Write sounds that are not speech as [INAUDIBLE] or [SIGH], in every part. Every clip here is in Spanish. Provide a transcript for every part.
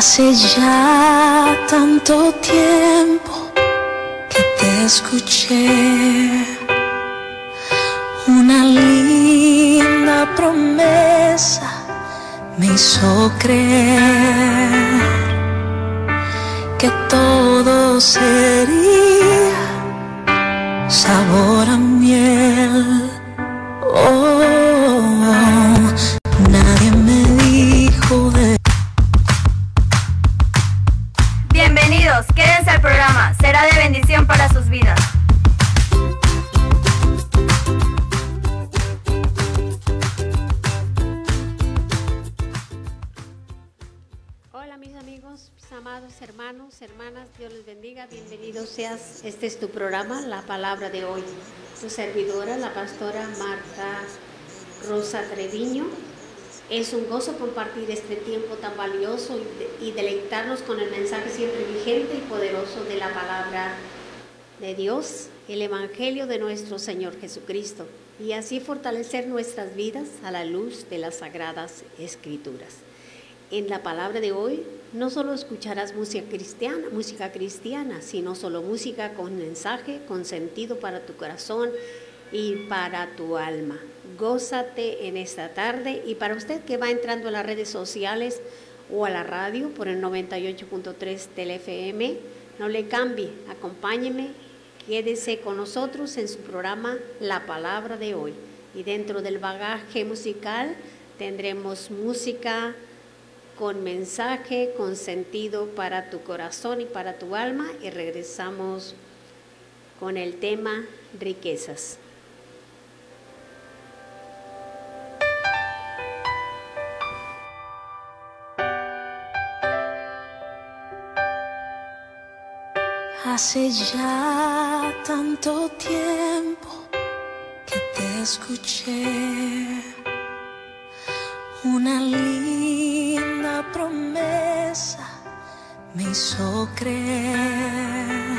Hace ya tanto tiempo que te escuché. Una linda promesa me hizo creer que todo sería sabor a miel. Palabra de hoy. Tu servidora, la pastora Marta Rosa Treviño. Es un gozo compartir este tiempo tan valioso y deleitarnos con el mensaje siempre vigente y poderoso de la palabra de Dios, el Evangelio de nuestro Señor Jesucristo, y así fortalecer nuestras vidas a la luz de las sagradas escrituras. En la palabra de hoy no solo escucharás música cristiana, música cristiana, sino solo música con mensaje, con sentido para tu corazón y para tu alma. Gózate en esta tarde y para usted que va entrando a las redes sociales o a la radio por el 98.3 del FM, no le cambie, acompáñeme, quédese con nosotros en su programa La Palabra de hoy. Y dentro del bagaje musical tendremos música con mensaje, con sentido para tu corazón y para tu alma y regresamos con el tema riquezas. Hace ya tanto tiempo que te escuché. Una linda promesa me hizo creer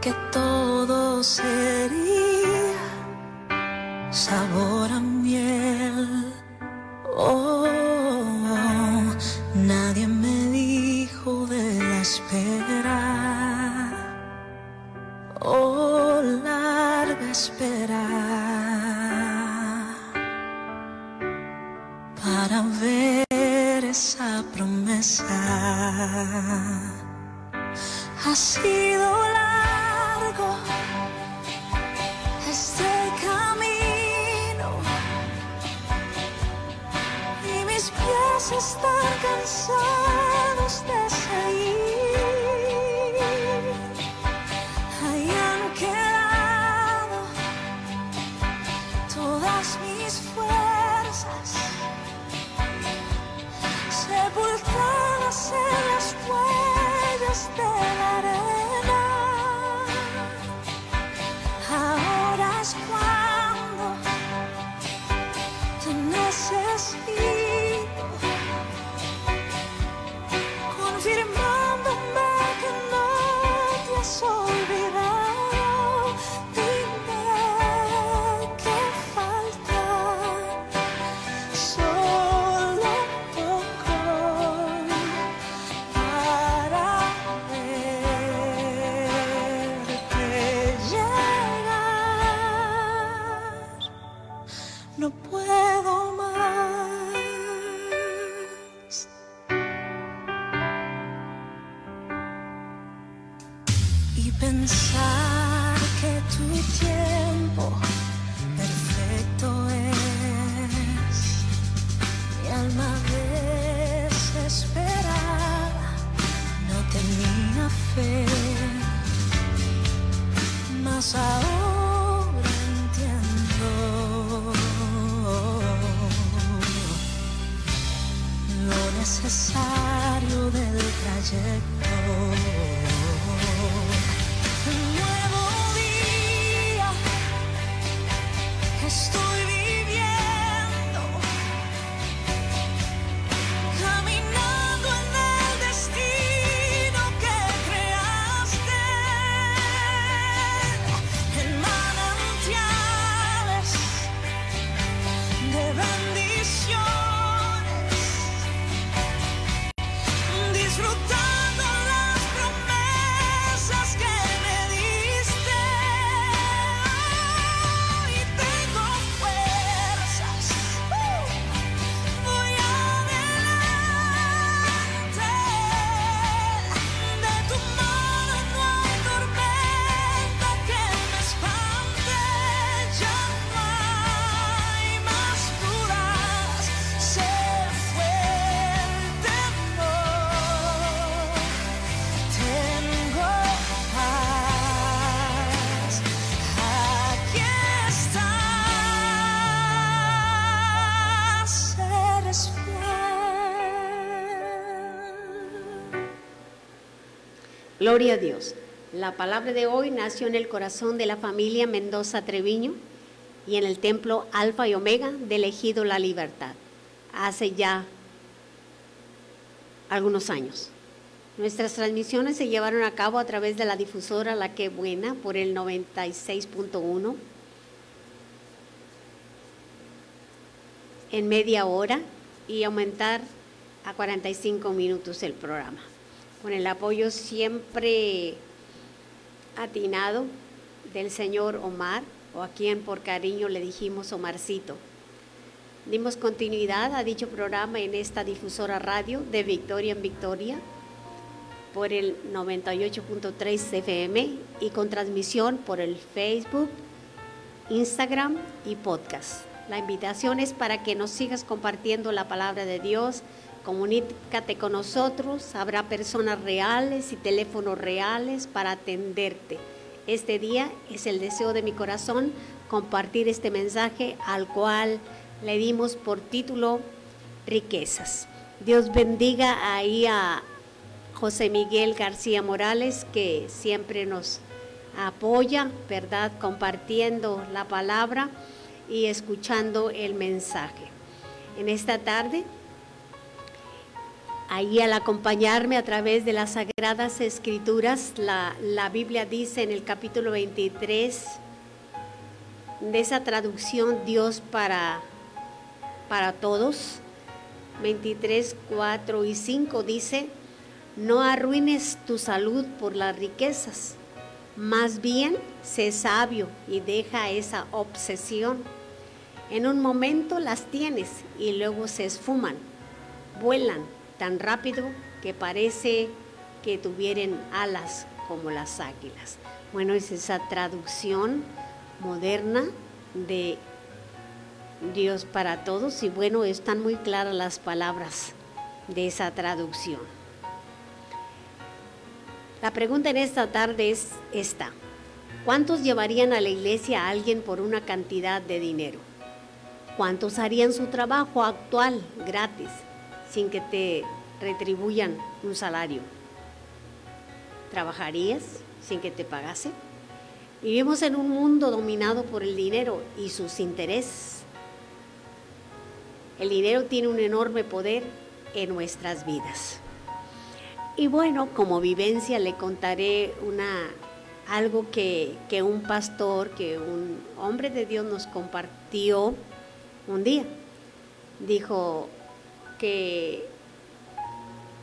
que todo sería sabor a miel. Oh, esa promesa. Ha sido largo este camino y mis pies están cansados de seguir. Huellas de la Gloria a Dios. La palabra de hoy nació en el corazón de la familia Mendoza Treviño y en el templo Alfa y Omega del Ejido La Libertad, hace ya algunos años. Nuestras transmisiones se llevaron a cabo a través de la difusora La Que Buena por el 96.1 en media hora y aumentar a 45 minutos el programa. Con el apoyo siempre atinado del señor Omar, o a quien por cariño le dijimos Omarcito. Dimos continuidad a dicho programa en esta difusora radio de Victoria en Victoria por el 98.3 FM y con transmisión por el Facebook, Instagram y podcast. La invitación es para que nos sigas compartiendo la palabra de Dios. Comunícate con nosotros. Habrá personas reales y teléfonos reales para atenderte. Este día es el deseo de mi corazón compartir este mensaje al cual le dimos por título Riquezas. Dios bendiga ahí a José Miguel García Morales que siempre nos apoya, ¿verdad? Compartiendo la palabra y escuchando el mensaje. En esta tarde Ahí al acompañarme a través de las Sagradas Escrituras, la, Biblia dice en el capítulo 23 de esa traducción Dios para, para todos, 23, 4 y 5 dice, no arruines tu salud por las riquezas, más bien sé sabio y deja esa obsesión. En un momento las tienes y luego se esfuman, vuelan tan rápido que parece que tuvieran alas como las águilas. Bueno, es esa traducción moderna de Dios para todos y bueno, están muy claras las palabras de esa traducción. La pregunta en esta tarde es esta. ¿Cuántos llevarían a la iglesia a alguien por una cantidad de dinero? ¿Cuántos harían su trabajo actual gratis? Sin que te retribuyan un salario? ¿Trabajarías sin que te pagase? Vivimos en un mundo dominado por el dinero y sus intereses. El dinero tiene un enorme poder en nuestras vidas. Y bueno, como vivencia le contaré una, algo que, que un pastor, que un hombre de Dios nos compartió un día. Dijo, que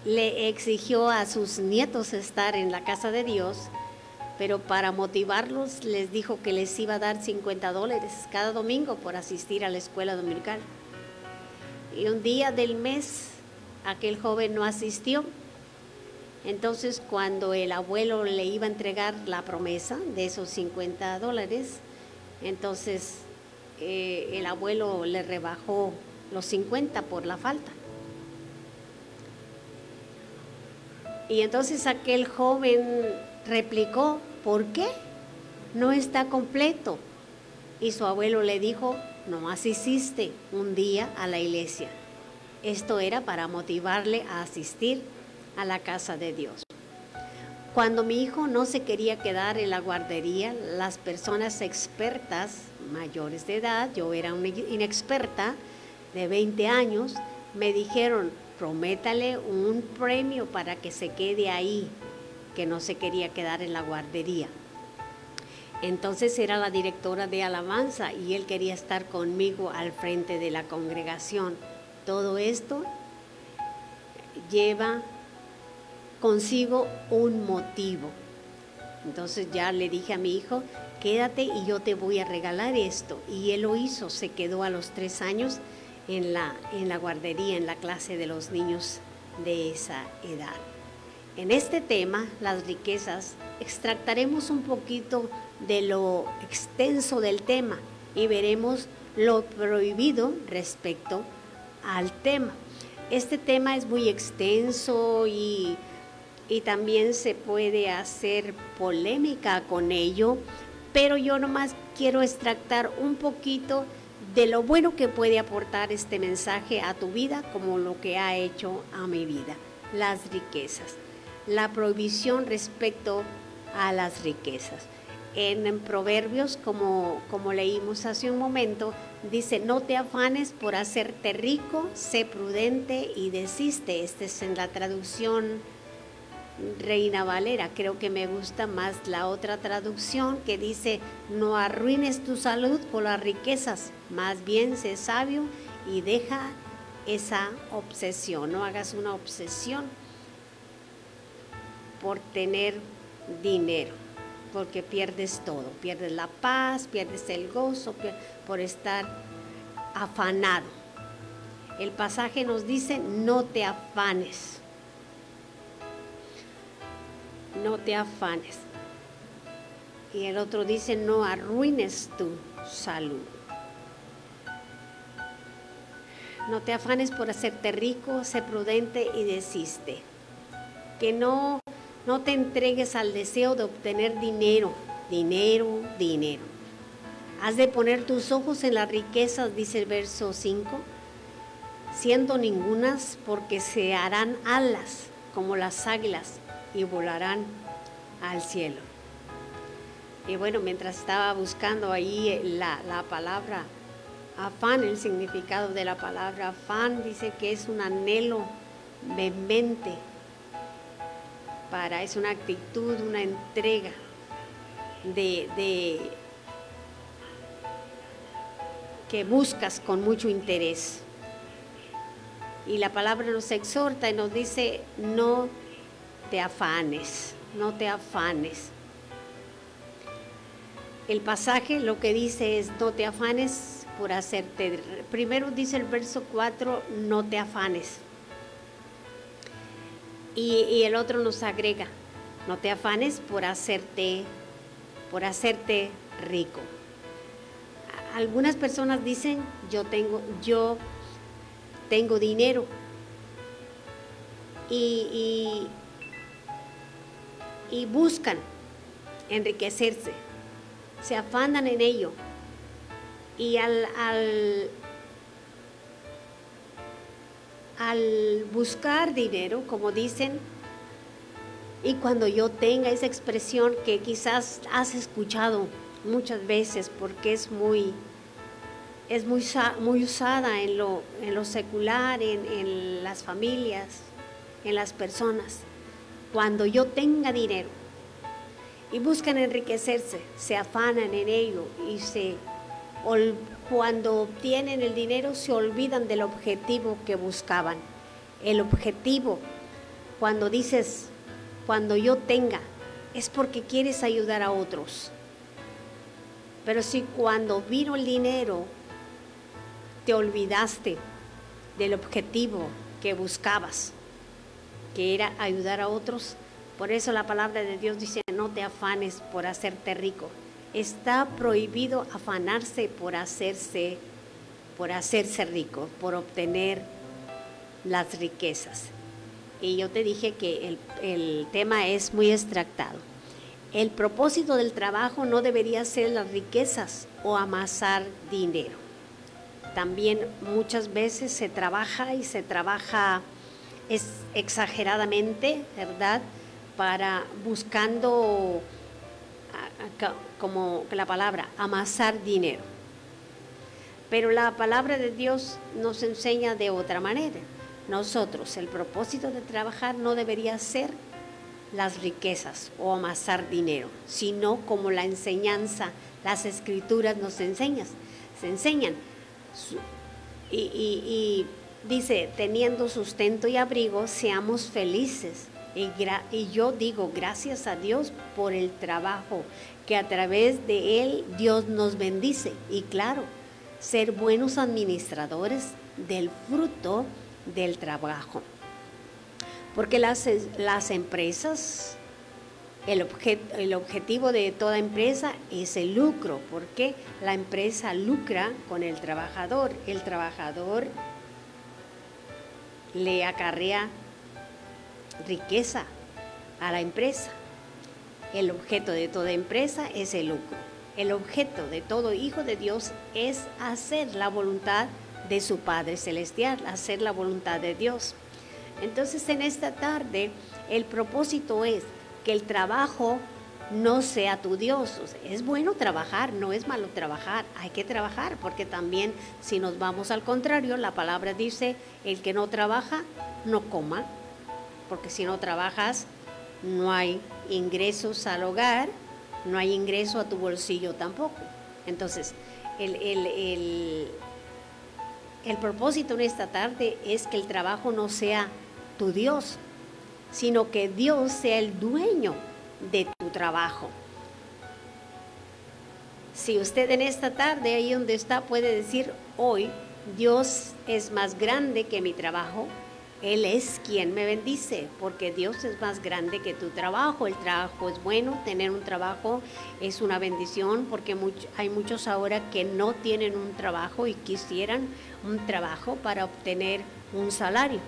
le exigió a sus nietos estar en la casa de Dios, pero para motivarlos les dijo que les iba a dar 50 dólares cada domingo por asistir a la escuela dominical. Y un día del mes aquel joven no asistió. Entonces cuando el abuelo le iba a entregar la promesa de esos 50 dólares, entonces eh, el abuelo le rebajó los 50 por la falta. Y entonces aquel joven replicó, ¿por qué? No está completo. Y su abuelo le dijo, nomás hiciste un día a la iglesia. Esto era para motivarle a asistir a la casa de Dios. Cuando mi hijo no se quería quedar en la guardería, las personas expertas, mayores de edad, yo era una inexperta de 20 años, me dijeron, prométale un premio para que se quede ahí, que no se quería quedar en la guardería. Entonces era la directora de alabanza y él quería estar conmigo al frente de la congregación. Todo esto lleva consigo un motivo. Entonces ya le dije a mi hijo, quédate y yo te voy a regalar esto. Y él lo hizo, se quedó a los tres años en la, en la guardería, en la clase de los niños de esa edad. En este tema, las riquezas, extractaremos un poquito de lo extenso del tema y veremos lo prohibido respecto al tema. Este tema es muy extenso y, y también se puede hacer polémica con ello, pero yo nomás quiero extractar un poquito de lo bueno que puede aportar este mensaje a tu vida como lo que ha hecho a mi vida, las riquezas. la prohibición respecto a las riquezas. En, Proverbios, como, como leímos hace un momento, dice, no te afanes por hacerte rico, sé prudente y desiste. Esta es en la traducción Reina Valera. Creo que me gusta más la otra traducción que dice, no arruines tu salud por las riquezas, más bien sé sabio y deja esa obsesión, no hagas una obsesión por tener dinero, porque pierdes todo, pierdes la paz, pierdes el gozo por estar afanado. El pasaje nos dice, no te afanes, no te afanes. Y el otro dice, no arruines tu salud. No te afanes por hacerte rico, sé prudente y desiste. Que no, no te entregues al deseo de obtener dinero, dinero, dinero. Has de poner tus ojos en las riquezas, dice el verso 5, siendo ningunas porque se harán alas como las águilas y volarán al cielo. Y bueno, mientras estaba buscando ahí la, la palabra Afán, el significado de la palabra afán dice que es un anhelo vehemente para, es una actitud, una entrega de, de que buscas con mucho interés. Y la palabra nos exhorta y nos dice, no te afanes, no te afanes. El pasaje lo que dice es, no te afanes por hacerte. Primero dice el verso 4, no te afanes. Y, el otro nos agrega, no te afanes por hacerte, por hacerte rico. Algunas personas dicen, yo tengo, yo tengo dinero. Y, y, y buscan enriquecerse, se afanan en ello y al, al, buscar dinero, como dicen, y cuando yo tenga esa expresión que quizás has escuchado muchas veces porque es muy, es muy, muy usada en lo, en lo secular, en, en las familias, en las personas. Cuando yo tenga dinero y buscan enriquecerse, se afanan en ello y se cuando obtienen el dinero se olvidan del objetivo que buscaban. El objetivo, cuando dices, cuando yo tenga, es porque quieres ayudar a otros. Pero si cuando vino el dinero te olvidaste del objetivo que buscabas, que era ayudar a otros, por eso la palabra de Dios dice, no te afanes por hacerte rico, está prohibido afanarse por hacerse, por hacerse rico, por obtener las riquezas. Y yo te dije que el, el tema es muy extractado. El propósito del trabajo no debería ser las riquezas o amasar dinero. También muchas veces se trabaja y se trabaja exageradamente, ¿verdad? Para buscando como la palabra, amasar dinero. Pero la palabra de Dios nos enseña de otra manera. Nosotros, el propósito de trabajar no debería ser las riquezas o amasar dinero, sino como la enseñanza, las escrituras nos enseñan. Se enseñan. Y, dice, teniendo sustento y abrigo, seamos felices. Y, yo digo gracias a Dios por el trabajo que a través de él Dios nos bendice. Y claro, ser buenos administradores del fruto del trabajo. Porque las, las empresas, el, el objetivo de toda empresa es el lucro, porque la empresa lucra con el trabajador. El trabajador le acarrea riqueza a la empresa. El objeto de toda empresa es el lucro. El objeto de todo hijo de Dios es hacer la voluntad de su Padre Celestial, hacer la voluntad de Dios. Entonces en esta tarde el propósito es que el trabajo no sea tu Dios. es bueno trabajar, no es malo trabajar, hay que trabajar, porque también si nos vamos al contrario, la palabra dice, el que no trabaja, no coma, porque si no trabajas, no hay ingresos al hogar, no hay ingreso a tu bolsillo tampoco. Entonces, el, el, el propósito en esta tarde es que el trabajo no sea tu Dios, sino que Dios sea el dueño de tu trabajo. Si usted en esta tarde, ahí donde está, puede decir, hoy Dios es más grande que mi trabajo, Él es quien me bendice, porque Dios es más grande que tu trabajo. El trabajo es bueno, tener un trabajo es una bendición, porque hay muchos ahora que no tienen un trabajo y quisieran un trabajo para obtener un salario.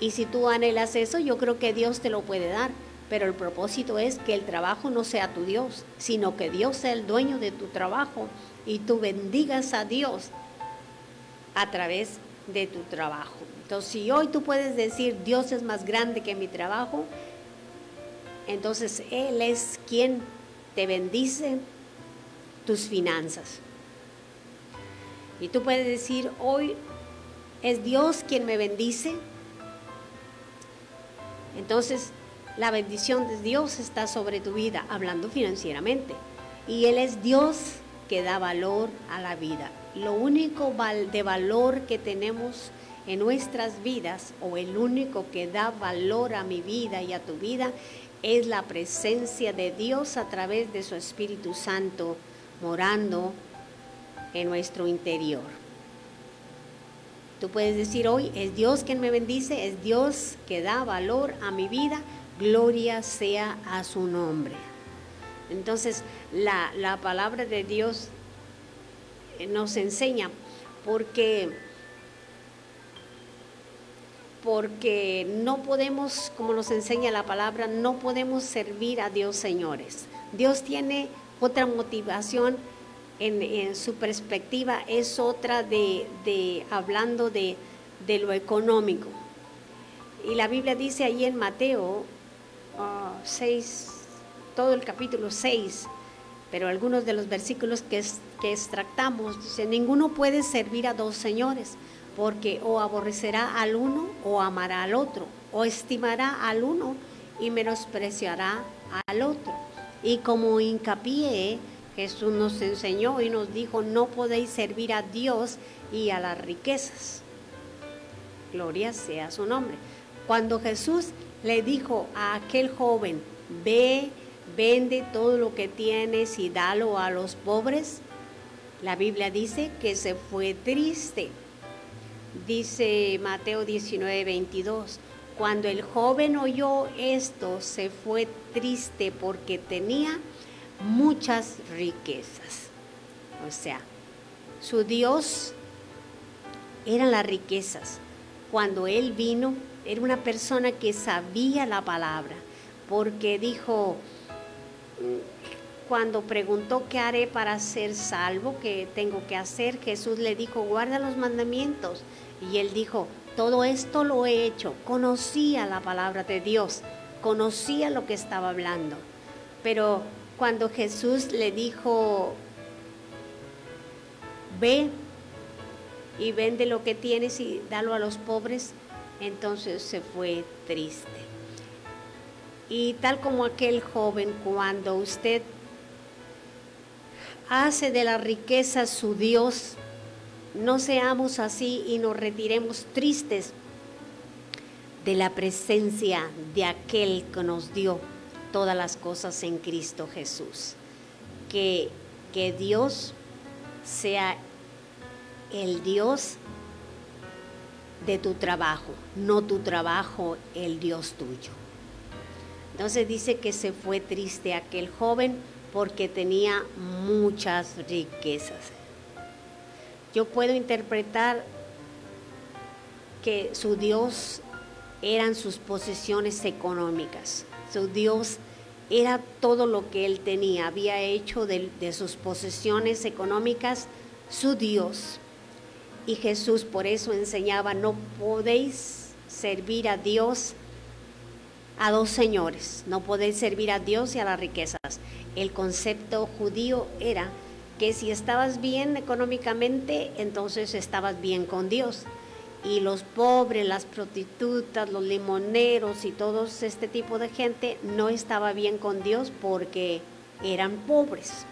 Y si tú anhelas eso, yo creo que Dios te lo puede dar. Pero el propósito es que el trabajo no sea tu Dios, sino que Dios sea el dueño de tu trabajo y tú bendigas a Dios a través de tu trabajo. Entonces, si hoy tú puedes decir, Dios es más grande que mi trabajo, entonces Él es quien te bendice tus finanzas. Y tú puedes decir, hoy es Dios quien me bendice. Entonces, la bendición de Dios está sobre tu vida, hablando financieramente. Y Él es Dios que da valor a la vida. Lo único de valor que tenemos en nuestras vidas, o el único que da valor a mi vida y a tu vida, es la presencia de Dios a través de su Espíritu Santo morando en nuestro interior. Tú puedes decir hoy, es Dios quien me bendice, es Dios que da valor a mi vida, gloria sea a su nombre. Entonces, la, palabra de Dios nos enseña porque porque no podemos, como nos enseña la palabra, no podemos servir a Dios, señores. Dios tiene otra motivación en, su perspectiva, es otra de, hablando de, de, lo económico. Y la Biblia dice ahí en Mateo 6, todo el capítulo 6, pero algunos de los versículos que, que extractamos, dice, ninguno puede servir a dos señores, porque o aborrecerá al uno o amará al otro, o estimará al uno y menospreciará al otro. Y como hincapié, Jesús nos enseñó y nos dijo, no podéis servir a Dios y a las riquezas. Gloria sea su nombre. Cuando Jesús le dijo a aquel joven, ve, vende todo lo que tienes y dalo a los pobres, la Biblia dice que se fue triste. Dice Mateo 19, 22, cuando el joven oyó esto, se fue triste porque tenía muchas riquezas. O sea, su Dios eran las riquezas. Cuando él vino, era una persona que sabía la palabra, porque dijo, cuando preguntó qué haré para ser salvo, qué tengo que hacer, Jesús le dijo, guarda los mandamientos. Y él dijo, todo esto lo he hecho, conocía la palabra de Dios, conocía lo que estaba hablando. Pero cuando Jesús le dijo, ve y vende lo que tienes y dalo a los pobres, entonces se fue triste. Y tal como aquel joven, cuando usted hace de la riqueza su Dios, no seamos así y nos retiremos tristes de la presencia de aquel que nos dio todas las cosas en Cristo Jesús. Que, que Dios sea el Dios de tu trabajo, no tu trabajo el Dios tuyo. Entonces dice que se fue triste aquel joven porque tenía muchas riquezas. Yo puedo interpretar que su Dios eran sus posesiones económicas. Su Dios era todo lo que él tenía. Había hecho de, sus posesiones económicas su Dios. Y Jesús por eso enseñaba, no podéis servir a Dios a dos señores, no podéis servir a Dios y a las riquezas. El concepto judío era que si estabas bien económicamente, entonces estabas bien con Dios. Y los pobres, las prostitutas, los limoneros y todo este tipo de gente no estaba bien con Dios porque eran pobres.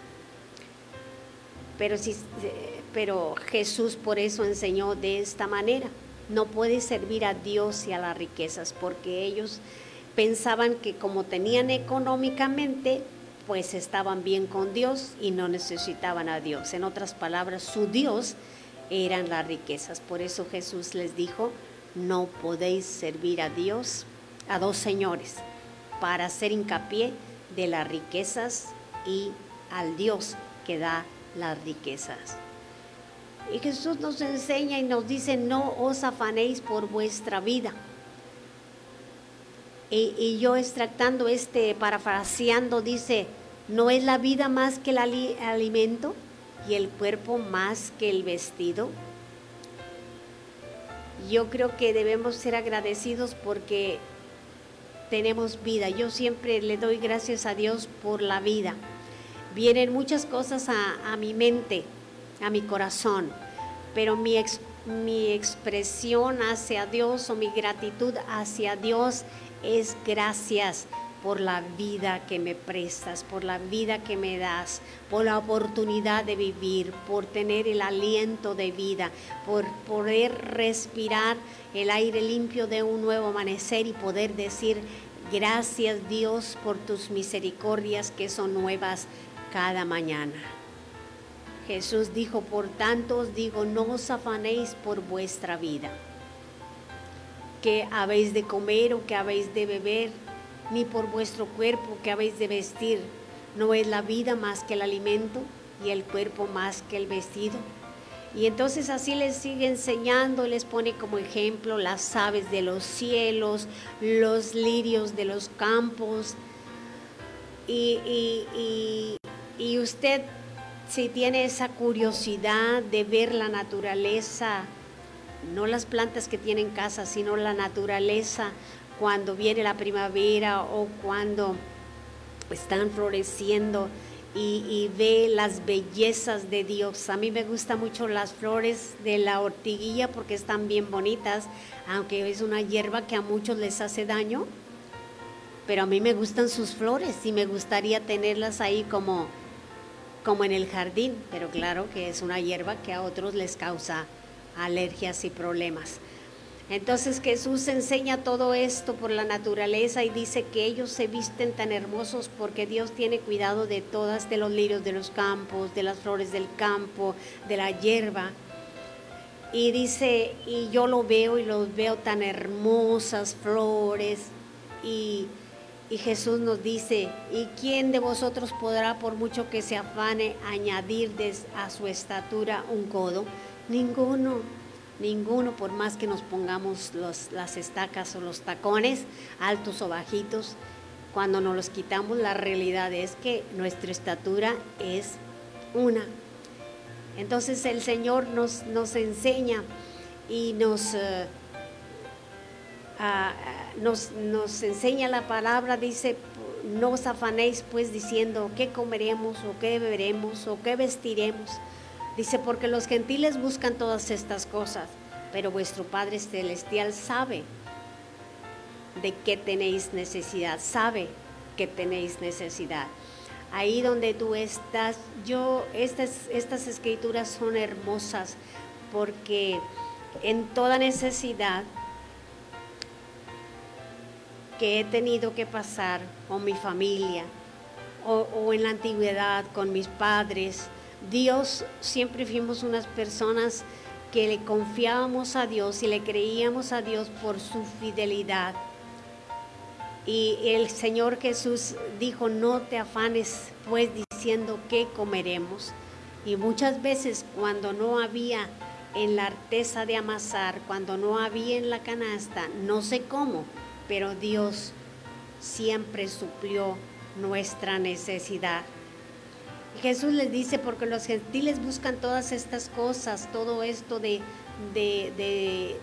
Pero, si, pero Jesús por eso enseñó de esta manera. No puedes servir a Dios y a las riquezas porque ellos pensaban que como tenían económicamente, pues estaban bien con Dios y no necesitaban a Dios. En otras palabras, su Dios eran las riquezas. Por eso Jesús les dijo, no podéis servir a Dios, a dos señores, para hacer hincapié de las riquezas y al Dios que da las riquezas. Y Jesús nos enseña y nos dice, no os afanéis por vuestra vida y, yo extractando este, parafraseando, dice, ¿no es la vida más que el alimento y el cuerpo más que el vestido? Yo creo que debemos ser agradecidos porque tenemos vida. Yo siempre le doy gracias a Dios por la vida. Vienen muchas cosas a, mi mente, a mi corazón, pero mi, mi expresión hacia Dios o mi gratitud hacia Dios es gracias por la vida que me prestas, por la vida que me das, por la oportunidad de vivir, por tener el aliento de vida, por poder respirar el aire limpio de un nuevo amanecer y poder decir gracias Dios por tus misericordias que son nuevas cada mañana. Jesús dijo, por tanto os digo, no os afanéis por vuestra vida que habéis de comer o que habéis de beber, ni por vuestro cuerpo que habéis de vestir. ¿No es la vida más que el alimento y el cuerpo más que el vestido? Y entonces así les sigue enseñando, les pone como ejemplo las aves de los cielos, los lirios de los campos. Y, y, y usted, si tiene esa curiosidad de ver la naturaleza, no las plantas que tienen casa, sino la naturaleza cuando viene la primavera o cuando están floreciendo y, ve las bellezas de Dios. A mí me gustan mucho las flores de la ortiguilla porque están bien bonitas, aunque es una hierba que a muchos les hace daño, pero a mí me gustan sus flores y me gustaría tenerlas ahí como, como en el jardín, pero claro que es una hierba que a otros les causa alergias y problemas. Entonces Jesús enseña todo esto por la naturaleza y dice que ellos se visten tan hermosos porque Dios tiene cuidado de todas, de los lirios de los campos, de las flores del campo, de la hierba. Y dice, y yo lo veo y los veo tan hermosas flores. Y, y Jesús nos dice, ¿y quién de vosotros podrá, por mucho que se afane, añadir a su estatura un codo? Ninguno, ninguno, por más que nos pongamos las estacas o los tacones, altos o bajitos, cuando nos los quitamos, la realidad es que nuestra estatura es una. Entonces el Señor nos, nos enseña y nos, eh, nos enseña la palabra, dice, no os afanéis pues diciendo qué comeremos o qué beberemos o qué vestiremos Dice, porque los gentiles buscan todas estas cosas, pero vuestro Padre Celestial sabe de qué tenéis necesidad, sabe que tenéis necesidad. Ahí donde tú estás, yo, estas, estas escrituras son hermosas porque en toda necesidad que he tenido que pasar con mi familia o, o en la antigüedad con mis padres, Dios siempre fuimos unas personas que le confiábamos a Dios y le creíamos a Dios por su fidelidad. Y el Señor Jesús dijo, no te afanes pues diciendo qué comeremos. Y muchas veces cuando no había en la artesa de amasar, cuando no había en la canasta, no sé cómo, pero Dios siempre suplió nuestra necesidad. Jesús les dice, porque los gentiles buscan todas estas cosas, todo esto de, de,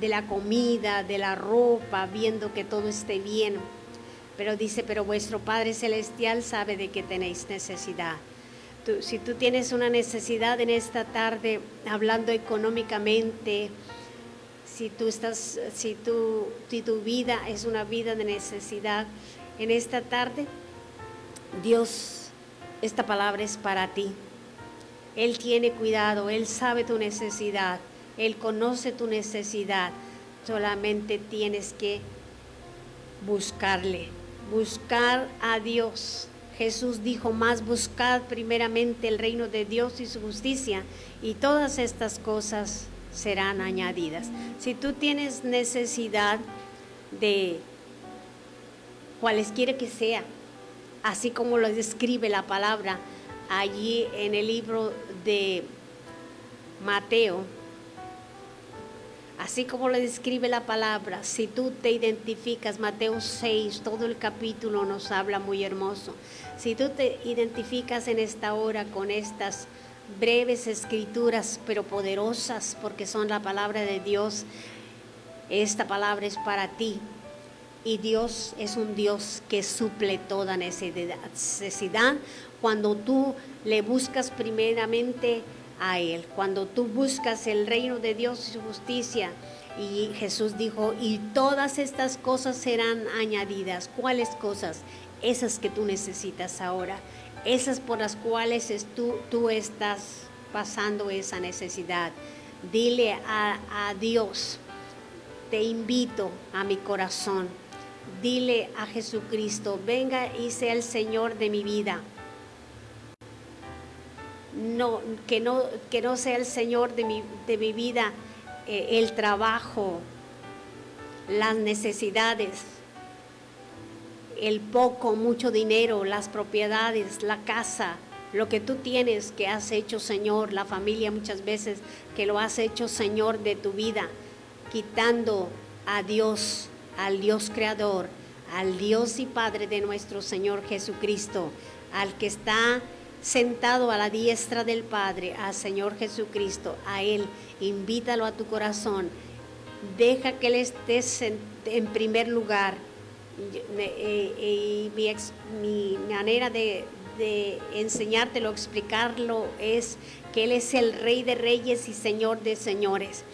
de la comida, de la ropa, viendo que todo esté bien. Pero dice, pero vuestro Padre Celestial sabe de que tenéis necesidad. si tú tienes una necesidad en esta tarde, hablando económicamente, si tú estás, si tu, si tu vida es una vida de necesidad, en esta tarde, Dios, esta palabra es para ti. Él tiene cuidado, Él sabe tu necesidad, Él conoce tu necesidad. Solamente tienes que buscarle, buscar a Dios. Jesús dijo, más buscad primeramente el reino de Dios y su justicia, y todas estas cosas serán añadidas. Si tú tienes necesidad de cualesquiera que sea, así como lo describe la palabra allí en el libro de Mateo, así como lo describe la palabra, si tú te identificas, Mateo 6, todo el capítulo nos habla muy hermoso, si tú te identificas en esta hora con estas breves escrituras, pero poderosas porque son la palabra de Dios. Esta palabra es para ti. Y Dios es un Dios que suple toda necesidad cuando tú le buscas primeramente a Él, cuando tú buscas el reino de Dios y su justicia. Y Jesús dijo, y todas estas cosas serán añadidas. ¿Cuáles cosas? Esas que tú necesitas ahora esas por las cuales tú, tú estás pasando esa necesidad. Dile a, a Dios, te invito a mi corazón. Dile a Jesucristo, venga y sea el Señor de mi vida. No, que, no, que no sea el Señor de mi, de mi vida eh, el trabajo, las necesidades, el poco, mucho dinero, las propiedades, la casa, lo que tú tienes que has hecho Señor, la familia muchas veces que lo has hecho Señor de tu vida, quitando a Dios, al Dios creador, al Dios y Padre de nuestro Señor Jesucristo, al que está sentado a la diestra del Padre, al Señor Jesucristo, a Él, invítalo a tu corazón, deja que Él esté en primer lugar. Y mi, mi manera de, de enseñártelo, explicarlo, es que Él es el Rey de Reyes y Señor de Señores.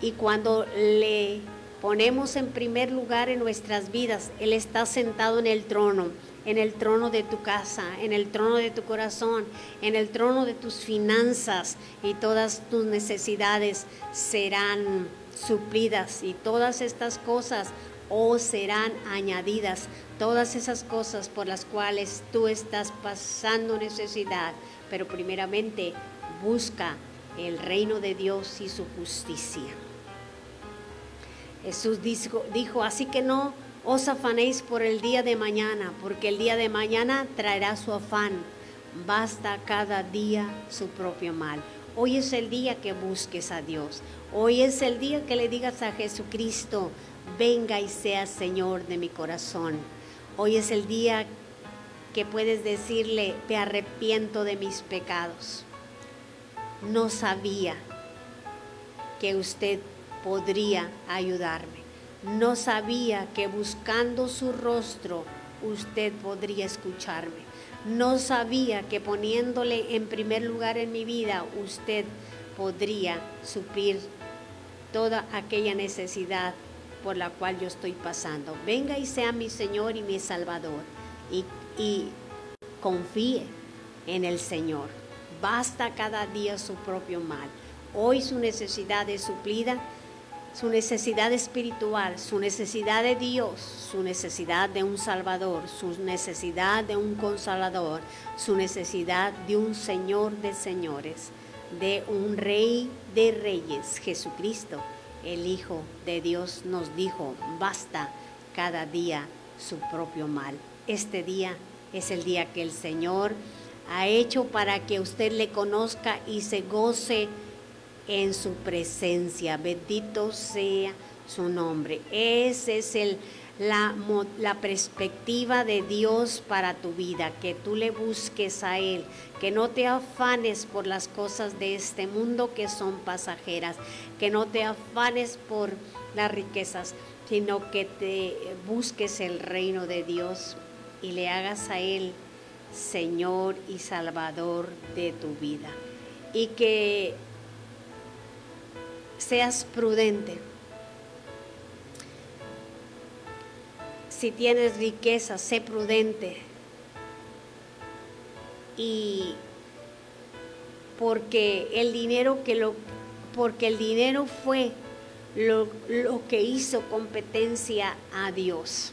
Y cuando le ponemos en primer lugar en nuestras vidas, Él está sentado en el trono, en el trono de tu casa, en el trono de tu corazón, en el trono de tus finanzas y todas tus necesidades serán suplidas y todas estas cosas o serán añadidas todas esas cosas por las cuales tú estás pasando necesidad, pero primeramente busca el reino de Dios y su justicia. Jesús dijo, dijo, así que no os afanéis por el día de mañana, porque el día de mañana traerá su afán. Basta cada día su propio mal. Hoy es el día que busques a Dios. Hoy es el día que le digas a Jesucristo, venga y sea Señor de mi corazón. Hoy es el día que puedes decirle, te arrepiento de mis pecados. No sabía que usted podría ayudarme. No sabía que buscando su rostro usted podría escucharme. No sabía que poniéndole en primer lugar en mi vida usted podría suplir toda aquella necesidad por la cual yo estoy pasando. Venga y sea mi Señor y mi Salvador y, y confíe en el Señor. Basta cada día su propio mal. Hoy su necesidad es suplida, su necesidad espiritual, su necesidad de Dios, su necesidad de un Salvador, su necesidad de un Consolador, su necesidad de un Señor de señores, de un Rey de reyes, Jesucristo el Hijo de Dios nos dijo, basta cada día su propio mal. Este día es el día que el Señor ha hecho para que usted le conozca y se goce en su presencia. Bendito sea su nombre. Esa es el, la, la, perspectiva de Dios para tu vida, que tú le busques a Él, que no te afanes por las cosas de este mundo que son pasajeras, que no te afanes por las riquezas, sino que te busques el reino de Dios y le hagas a Él Señor y Salvador de tu vida. Y que seas prudente. Si tienes riqueza, sé prudente. Y porque el dinero que lo porque el dinero fue lo, lo que hizo competencia a Dios.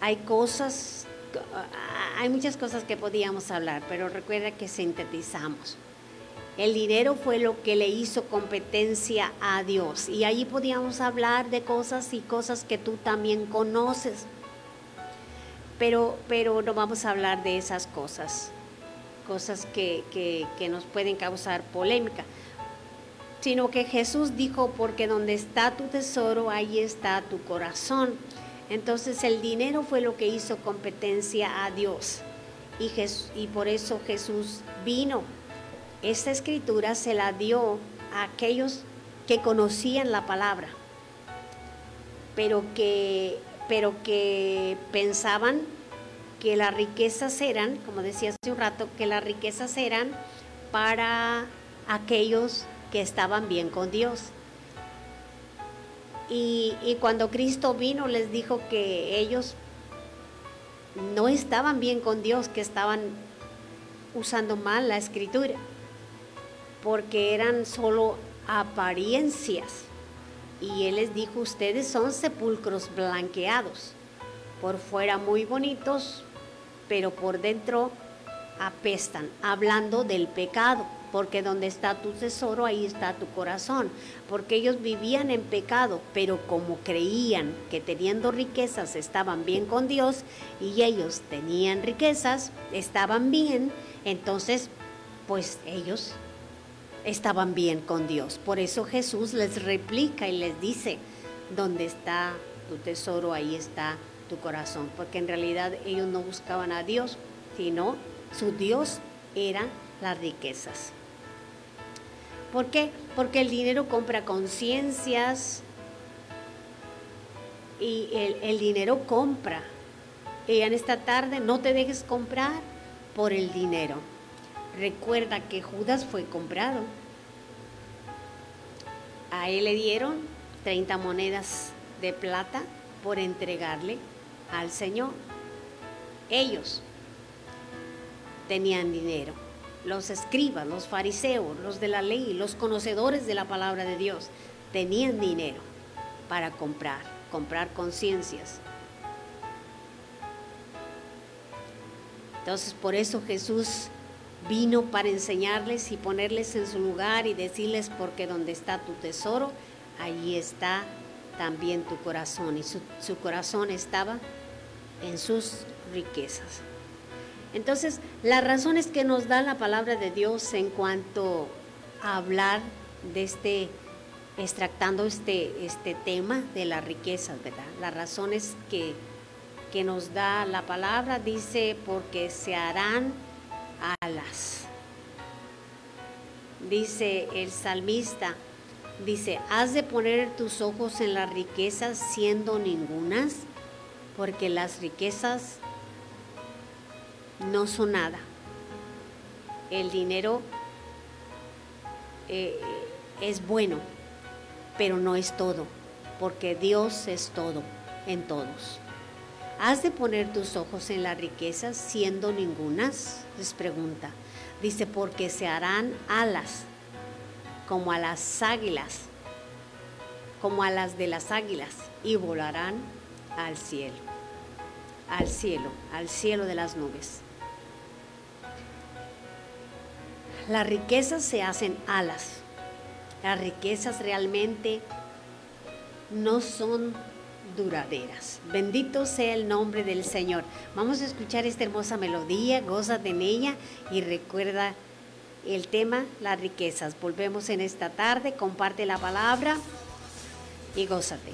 Hay cosas hay muchas cosas que podíamos hablar, pero recuerda que sintetizamos. El dinero fue lo que le hizo competencia a Dios. Y allí podíamos hablar de cosas y cosas que tú también conoces. Pero, pero no vamos a hablar de esas cosas, cosas que, que nos pueden causar polémica. Sino que Jesús dijo, porque donde está tu tesoro, ahí está tu corazón. Entonces el dinero fue lo que hizo competencia a Dios. Y, y por eso Jesús vino esta escritura se la dio a aquellos que conocían la palabra, pero que, pero que pensaban que las riquezas eran, como decía hace un rato, que las riquezas eran para aquellos que estaban bien con Dios. Y, y, cuando Cristo vino les dijo que ellos no estaban bien con Dios, que estaban usando mal la escritura porque eran solo apariencias. Y él les dijo, ustedes son sepulcros blanqueados, por fuera muy bonitos, pero por dentro apestan, hablando del pecado, porque donde está tu tesoro, ahí está tu corazón, porque ellos vivían en pecado, pero como creían que teniendo riquezas estaban bien con Dios y ellos tenían riquezas, estaban bien, entonces pues ellos estaban bien con Dios. Por eso Jesús les replica y les dice, donde está tu tesoro, ahí está tu corazón. Porque en realidad ellos no buscaban a Dios, sino su Dios eran las riquezas. ¿Por qué? Porque el dinero compra conciencias y el, el dinero compra. Y en esta tarde no te dejes comprar por el dinero. Recuerda que Judas fue comprado. A él le dieron 30 monedas de plata por entregarle al Señor. Ellos tenían dinero. Los escribas, los fariseos, los de la ley, los conocedores de la palabra de Dios, tenían dinero para comprar, comprar conciencias. Entonces por eso Jesús Vino para enseñarles y ponerles en su lugar y decirles, porque donde está tu tesoro, allí está también tu corazón. Y su, corazón estaba en sus riquezas. Entonces, las razones que nos da la palabra de Dios en cuanto a hablar de este, extractando este, este tema de las riquezas, ¿verdad? Las razones que, que nos da la palabra dice, porque se harán alas. Dice el salmista, dice, has de poner tus ojos en las riquezas siendo ningunas, porque las riquezas no son nada. El dinero eh, es bueno, pero no es todo, porque Dios es todo en todos. ¿Has de poner tus ojos en las riquezas siendo ningunas? Les pregunta. Dice, porque se harán alas como a las águilas, como a las de las águilas, y volarán al cielo, al cielo, al cielo de las nubes. Las riquezas se hacen alas. Las riquezas realmente no son duraderas. Bendito sea el nombre del Señor. Vamos a escuchar esta hermosa melodía, goza de ella y recuerda el tema, las riquezas. Volvemos en esta tarde, comparte la palabra y gózate.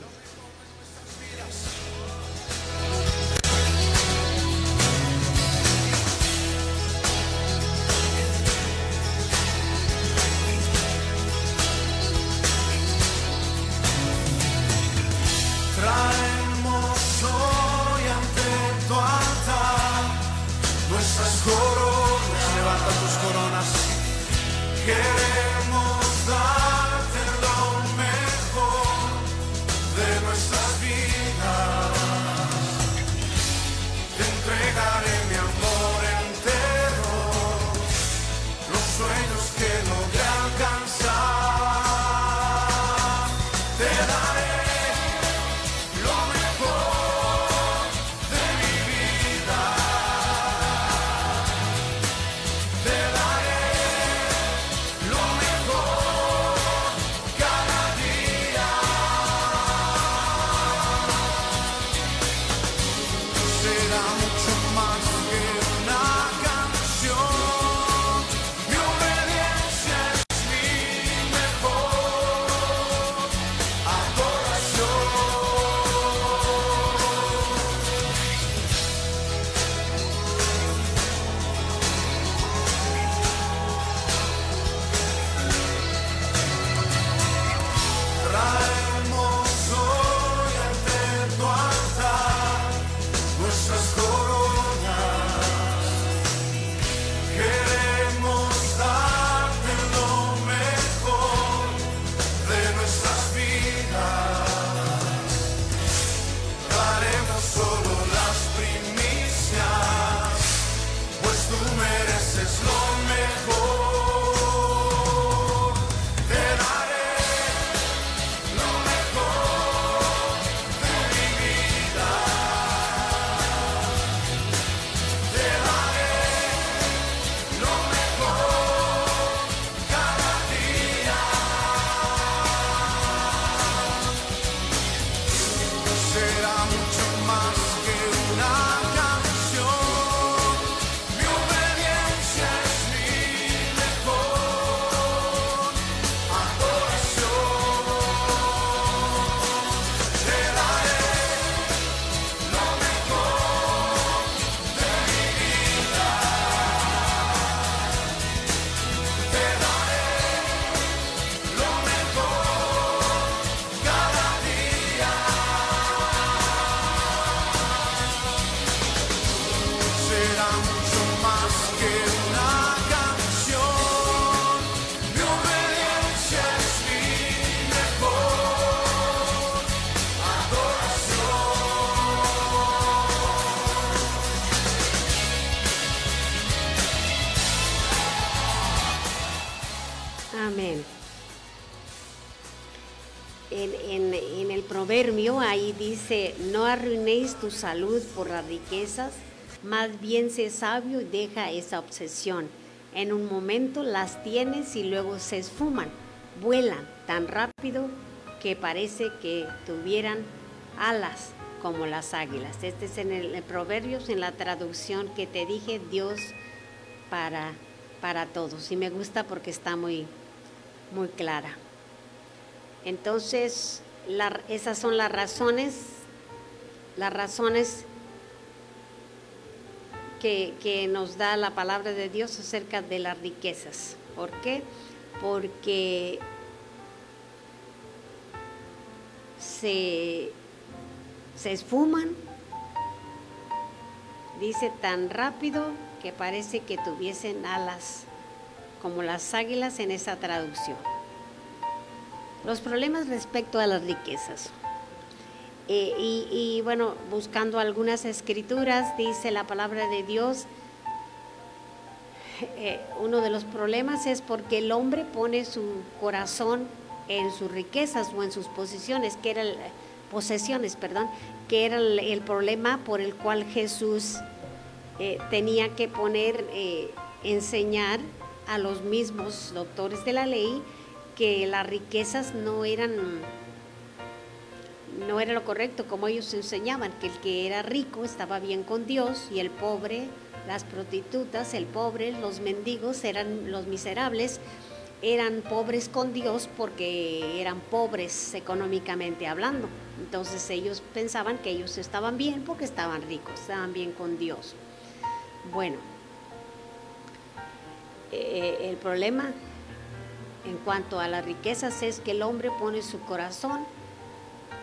Arruinéis tu salud por las riquezas, más bien sé sabio y deja esa obsesión. En un momento las tienes y luego se esfuman, vuelan tan rápido que parece que tuvieran alas como las águilas. Este es en el Proverbios, en la traducción que te dije, Dios para, para todos. Y me gusta porque está muy, muy clara. Entonces, esas son las razones, las razones que, que, nos da la palabra de Dios acerca de las riquezas. ¿Por qué? Porque se, se esfuman, dice tan rápido que parece que tuviesen alas, como las águilas en esa traducción. Los problemas respecto a las riquezas. Eh, y, bueno, buscando algunas escrituras, dice la palabra de Dios, [LAUGHS] eh, uno de los problemas es porque el hombre pone su corazón en sus riquezas o en sus posiciones, que era posesiones, perdón, que era el, problema por el cual Jesús eh, tenía que poner, enseñar a los mismos doctores de la ley que las riquezas no eran no era lo correcto como ellos enseñaban, que el que era rico estaba bien con Dios y el pobre, las prostitutas, el pobre, los mendigos eran los miserables, eran pobres con Dios porque eran pobres económicamente hablando. Entonces ellos pensaban que ellos estaban bien porque estaban ricos, estaban bien con Dios. Bueno, eh, el problema en cuanto a las riquezas es que el hombre pone su corazón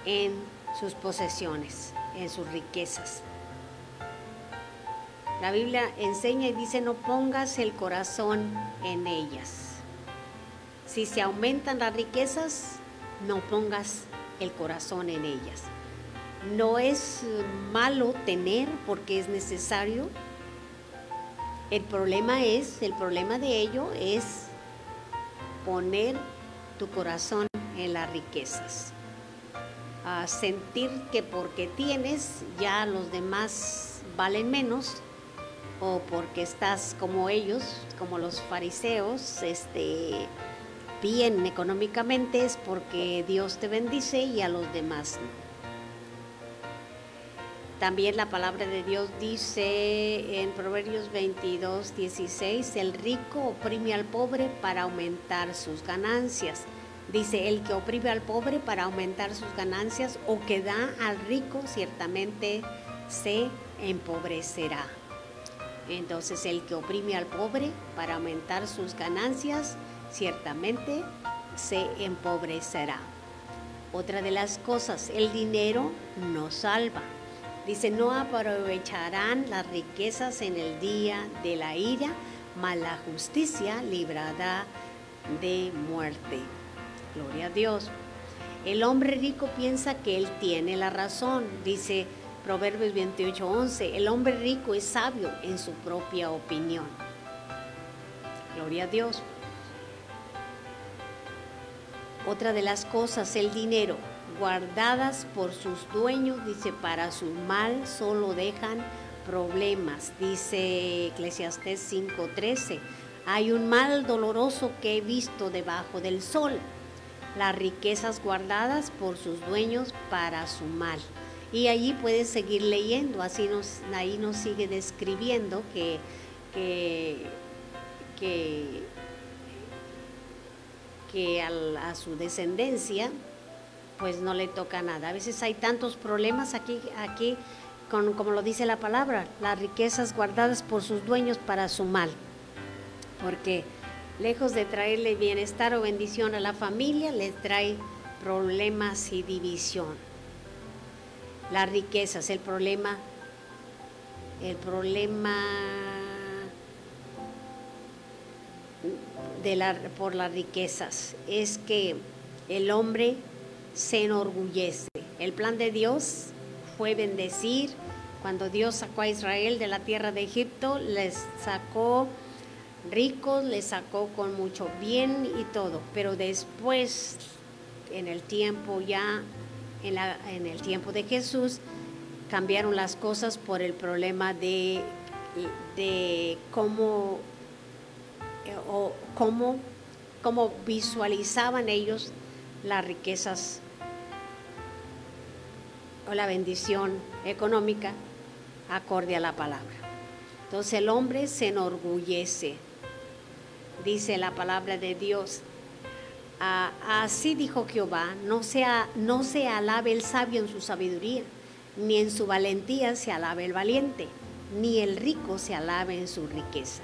en sus posesiones, en sus riquezas. La Biblia enseña y dice no pongas el corazón en ellas. Si se aumentan las riquezas, no pongas el corazón en ellas. No es malo tener porque es necesario. El problema es, el problema de ello es poner tu corazón en las riquezas. A sentir que porque tienes ya los demás valen menos o porque estás como ellos, como los fariseos, este, bien económicamente es porque Dios te bendice y a los demás no. También la palabra de Dios dice en Proverbios 22, 16, el rico oprime al pobre para aumentar sus ganancias. Dice, el que oprime al pobre para aumentar sus ganancias o que da al rico ciertamente se empobrecerá. Entonces el que oprime al pobre para aumentar sus ganancias ciertamente se empobrecerá. Otra de las cosas, el dinero no salva. Dice, no aprovecharán las riquezas en el día de la ira, mas la justicia librará de muerte. Gloria a Dios. El hombre rico piensa que él tiene la razón. Dice Proverbios 28:11, el hombre rico es sabio en su propia opinión. Gloria a Dios. Otra de las cosas, el dinero guardadas por sus dueños, dice, para su mal solo dejan problemas, dice Eclesiastés 5:13. Hay un mal doloroso que he visto debajo del sol, las riquezas guardadas por sus dueños para su mal. Y allí puedes seguir leyendo, así nos, ahí nos sigue describiendo que, que, que, a su descendencia pues no le toca nada. A veces hay tantos problemas aquí, aquí con, como lo dice la palabra, las riquezas guardadas por sus dueños para su mal. Porque lejos de traerle bienestar o bendición a la familia, le trae problemas y división. Las riquezas, el problema, el problema de la, por las riquezas es que el hombre se enorgullece. El plan de Dios fue bendecir. Cuando Dios sacó a Israel de la tierra de Egipto, les sacó ricos, les sacó con mucho bien y todo. Pero después, en el tiempo ya, en, en el tiempo de Jesús, cambiaron las cosas por el problema de, de cómo, o cómo, cómo visualizaban ellos las riquezas o la bendición económica acorde a la palabra. Entonces el hombre se enorgullece, dice la palabra de Dios. así dijo Jehová, no, sea, no se alabe el sabio en su sabiduría, ni en su valentía se alabe el valiente, ni el rico se alabe en su riqueza.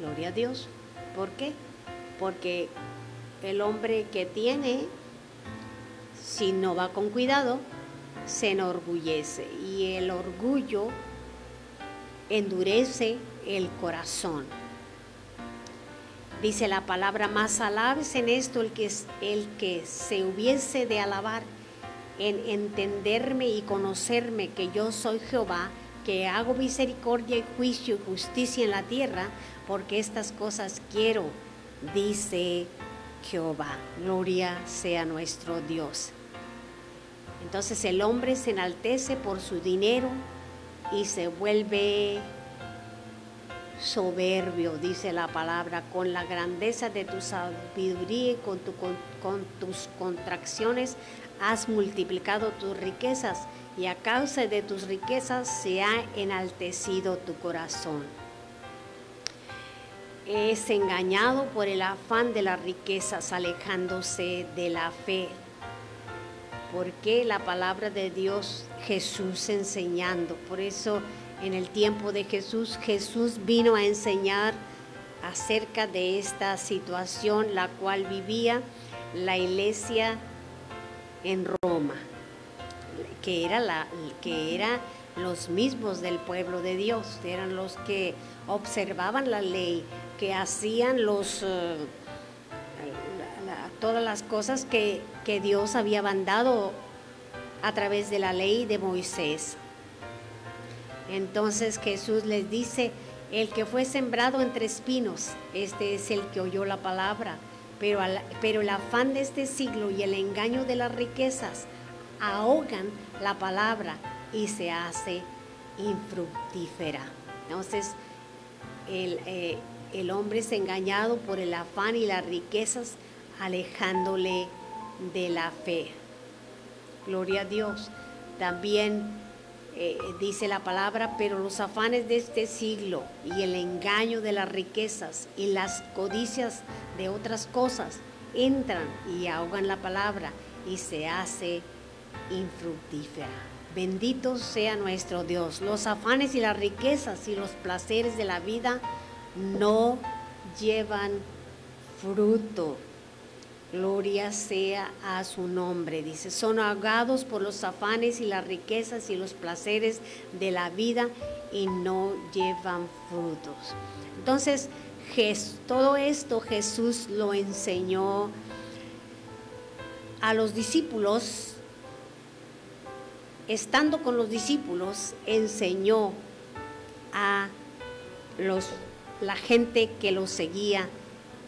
Gloria a Dios. ¿Por qué? Porque el hombre que tiene, si no va con cuidado, se enorgullece y el orgullo endurece el corazón. Dice la palabra, más alabes en esto el que, el que se hubiese de alabar, en entenderme y conocerme que yo soy Jehová, que hago misericordia y juicio y justicia en la tierra, porque estas cosas quiero, dice Jehová. Gloria sea nuestro Dios. Entonces el hombre se enaltece por su dinero y se vuelve soberbio, dice la palabra, con la grandeza de tu sabiduría y con, con tus contracciones has multiplicado tus riquezas y a causa de tus riquezas se ha enaltecido tu corazón es engañado por el afán de las riquezas, alejándose de la fe. Porque la palabra de Dios, Jesús enseñando. Por eso en el tiempo de Jesús, Jesús vino a enseñar acerca de esta situación la cual vivía la iglesia en Roma, que era, la, que era los mismos del pueblo de Dios, eran los que observaban la ley, que hacían los, eh, todas las cosas que, que Dios había mandado a través de la ley de Moisés. Entonces Jesús les dice, El que fue sembrado entre espinos, este es el que oyó la palabra, pero, pero el afán de este siglo y el engaño de las riquezas ahogan la palabra y se hace infructífera. Entonces, el, eh, el hombre es engañado por el afán y las riquezas, alejándole de la fe. Gloria a Dios. También eh, dice la palabra, pero los afanes de este siglo y el engaño de las riquezas y las codicias de otras cosas entran y ahogan la palabra y se hace infructífera. Bendito sea nuestro Dios. Los afanes y las riquezas y los placeres de la vida no llevan fruto. Gloria sea a su nombre. Dice, son ahogados por los afanes y las riquezas y los placeres de la vida y no llevan frutos. Entonces, todo esto Jesús lo enseñó a los discípulos. Estando con los discípulos, enseñó a los, la gente que lo seguía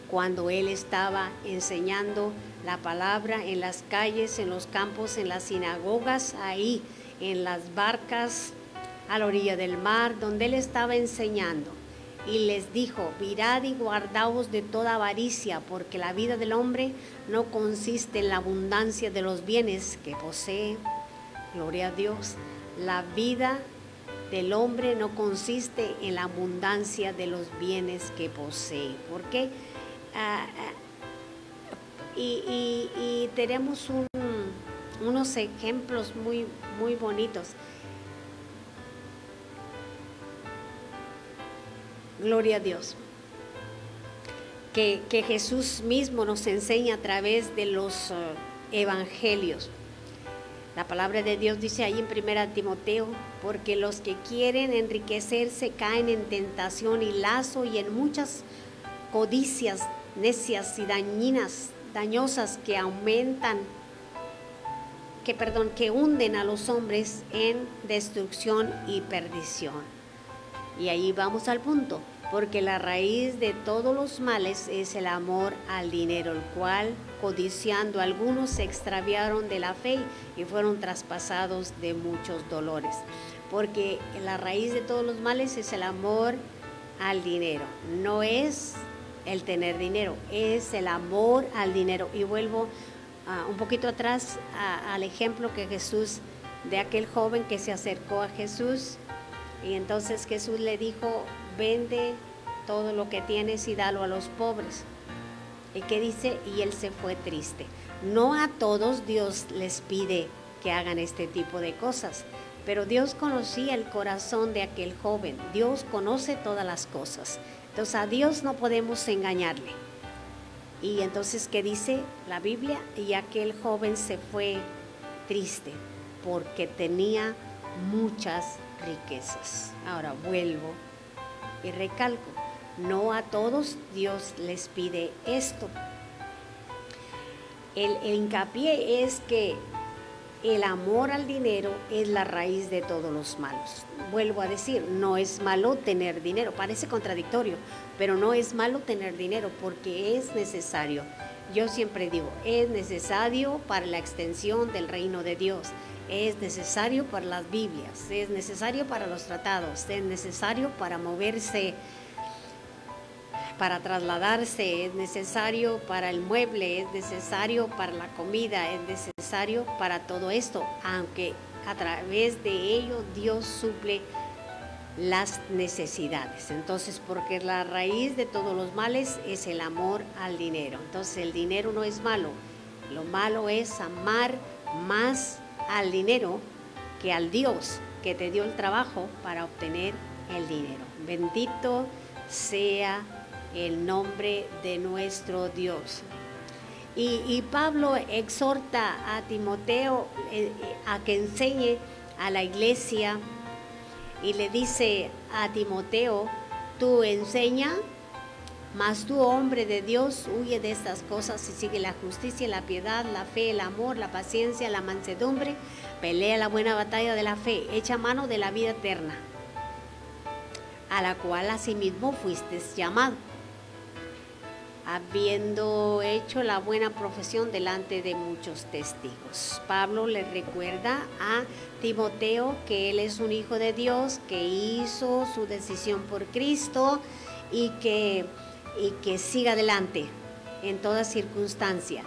cuando él estaba enseñando la palabra en las calles, en los campos, en las sinagogas, ahí, en las barcas a la orilla del mar, donde él estaba enseñando. Y les dijo, mirad y guardaos de toda avaricia, porque la vida del hombre no consiste en la abundancia de los bienes que posee. Gloria a Dios. La vida del hombre no consiste en la abundancia de los bienes que posee. ¿Por qué? Ah, ah, y, tenemos unos ejemplos muy, muy bonitos. Gloria a Dios. Que, Jesús mismo nos enseña a través de los uh, evangelios. La palabra de Dios dice ahí en primera Timoteo, porque los que quieren enriquecerse caen en tentación y lazo y en muchas codicias necias y dañinas, dañosas que aumentan, que perdón, que hunden a los hombres en destrucción y perdición. Y ahí vamos al punto, porque la raíz de todos los males es el amor al dinero, el cual, codiciando algunos, se extraviaron de la fe y fueron traspasados de muchos dolores. Porque la raíz de todos los males es el amor al dinero, no es el tener dinero, es el amor al dinero. Y vuelvo ah, un poquito atrás al ejemplo que Jesús, de aquel joven que se acercó a Jesús y entonces Jesús le dijo, vende todo lo que tienes y dalo a los pobres. ¿Y qué dice? Y él se fue triste. No a todos Dios les pide que hagan este tipo de cosas, pero Dios conocía el corazón de aquel joven. Dios conoce todas las cosas. Entonces a Dios no podemos engañarle. Y entonces, ¿qué dice la Biblia? Y aquel joven se fue triste porque tenía muchas riquezas. Ahora vuelvo y recalco, no a todos Dios les pide esto. El, el hincapié es que el amor al dinero es la raíz de todos los malos. Vuelvo a decir, no es malo tener dinero, parece contradictorio, pero no es malo tener dinero porque es necesario. Yo siempre digo, es necesario para la extensión del reino de Dios, es necesario para las Biblias, es necesario para los tratados, es necesario para moverse para trasladarse, es necesario para el mueble, es necesario para la comida, es necesario para todo esto, aunque a través de ello Dios suple las necesidades. Entonces, porque la raíz de todos los males es el amor al dinero. Entonces, el dinero no es malo. Lo malo es amar más al dinero que al Dios que te dio el trabajo para obtener el dinero. Bendito sea el nombre de nuestro Dios. Y, Pablo exhorta a Timoteo eh, a que enseñe a la iglesia y le dice a Timoteo, tú enseña, mas tú hombre de Dios, huye de estas cosas y sigue la justicia, la piedad, la fe, el amor, la paciencia, la mansedumbre, pelea la buena batalla de la fe, echa mano de la vida eterna a la cual asimismo fuiste llamado, habiendo hecho la buena profesión delante de muchos testigos. Pablo le recuerda a Timoteo que él es un hijo de Dios, que hizo su decisión por Cristo y que, y que siga adelante en toda circunstancia.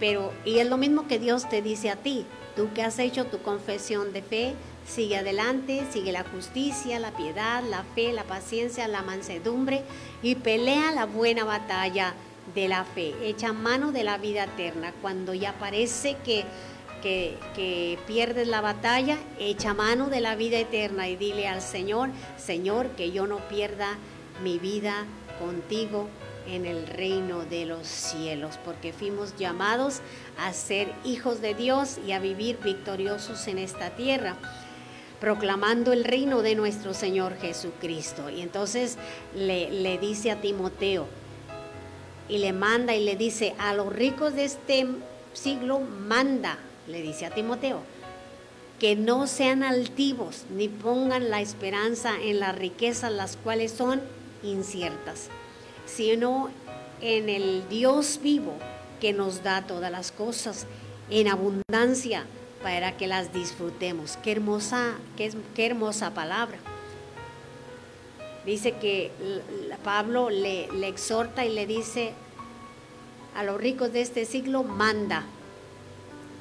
Pero, y es lo mismo que Dios te dice a ti, tú que has hecho tu confesión de fe, sigue adelante, sigue la justicia, la piedad, la fe, la paciencia, la mansedumbre y pelea la buena batalla de la fe, echa mano de la vida eterna. Cuando ya parece que, que, pierdes la batalla, echa mano de la vida eterna y dile al Señor, Señor, que yo no pierda mi vida contigo en el reino de los cielos, porque fuimos llamados a ser hijos de Dios y a vivir victoriosos en esta tierra proclamando el reino de nuestro Señor Jesucristo. Y entonces le, dice a Timoteo y le manda y le dice, a los ricos de este siglo manda, le dice a Timoteo, que no sean altivos ni pongan la esperanza en las riquezas las cuales son inciertas sino en el Dios vivo que nos da todas las cosas en abundancia para que las disfrutemos. Qué hermosa, qué, hermosa palabra. Dice que Pablo le, le exhorta y le dice a los ricos de este siglo, manda.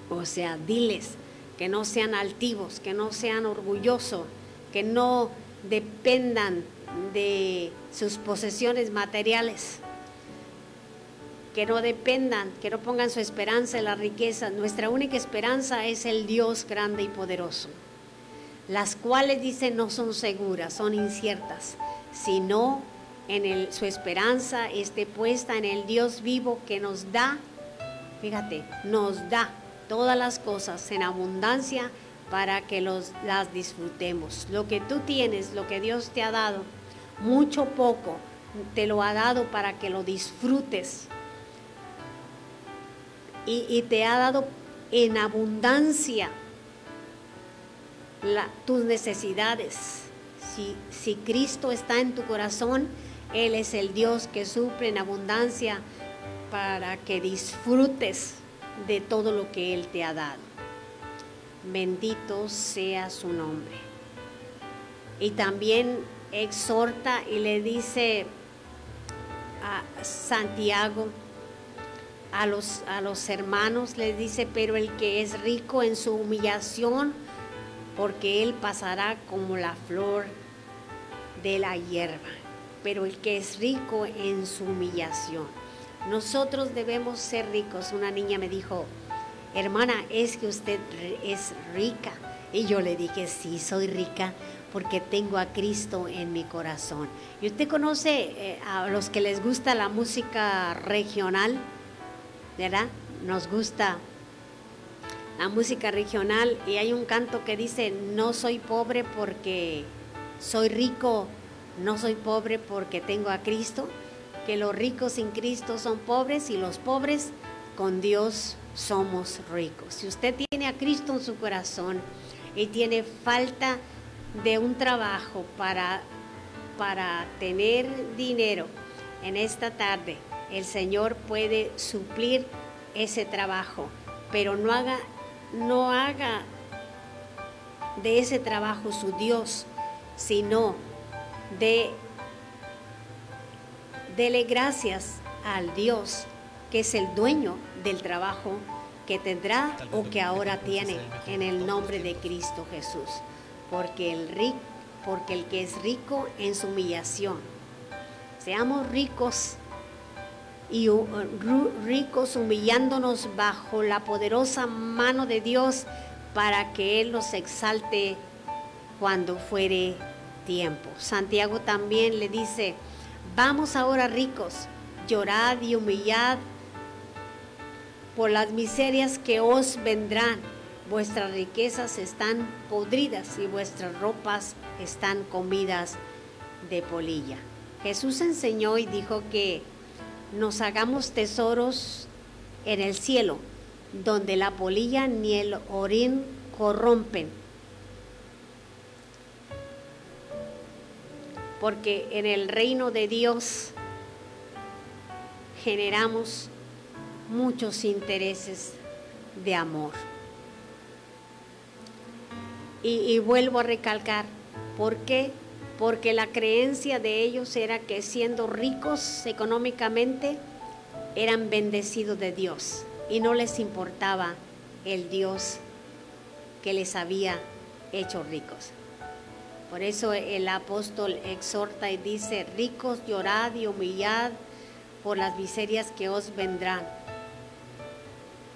O sea, diles que no sean altivos, que no sean orgullosos, que no dependan de sus posesiones materiales, que no dependan, que no pongan su esperanza en la riqueza. Nuestra única esperanza es el Dios grande y poderoso, las cuales dice no son seguras, son inciertas, sino en el, su esperanza esté puesta en el Dios vivo que nos da, fíjate, nos da todas las cosas en abundancia para que los, las disfrutemos. Lo que tú tienes, lo que Dios te ha dado, mucho poco, te lo ha dado para que lo disfrutes. Y, te ha dado en abundancia tus necesidades. Si, Cristo está en tu corazón, Él es el Dios que suple en abundancia para que disfrutes de todo lo que Él te ha dado. Bendito sea su nombre. Y también exhorta y le dice a Santiago, a los, a los hermanos, les dice, pero el que es rico en su humillación, porque él pasará como la flor de la hierba, pero el que es rico en su humillación. Nosotros debemos ser ricos. Una niña me dijo, hermana, es que usted es rica. Y yo le dije, sí, soy rica porque tengo a Cristo en mi corazón. ¿Y usted conoce eh, a los que les gusta la música regional? ¿Verdad? Nos gusta la música regional y hay un canto que dice, no soy pobre porque soy rico, no soy pobre porque tengo a Cristo, que los ricos sin Cristo son pobres y los pobres con Dios somos ricos. Si usted tiene a Cristo en su corazón y tiene falta de un trabajo para, para tener dinero en esta tarde, el Señor puede suplir ese trabajo, pero no haga, no haga de ese trabajo su Dios, sino de dele gracias al Dios que es el dueño del trabajo que tendrá o que ahora tiene en el nombre de Cristo Jesús porque el, rico, porque el que es rico en su humillación. Seamos ricos y ricos humillándonos bajo la poderosa mano de Dios para que Él nos exalte cuando fuere tiempo. Santiago también le dice, vamos ahora ricos, llorad y humillad por las miserias que os vendrán vuestras riquezas están podridas y vuestras ropas están comidas de polilla. Jesús enseñó y dijo que nos hagamos tesoros en el cielo, donde la polilla ni el orín corrompen. porque en el reino de Dios generamos muchos intereses de amor. Y, vuelvo a recalcar, ¿por qué? Porque la creencia de ellos era que siendo ricos económicamente, eran bendecidos de Dios y no les importaba el Dios que les había hecho ricos. Por eso el apóstol exhorta y dice, ricos llorad y humillad por las miserias que os vendrán,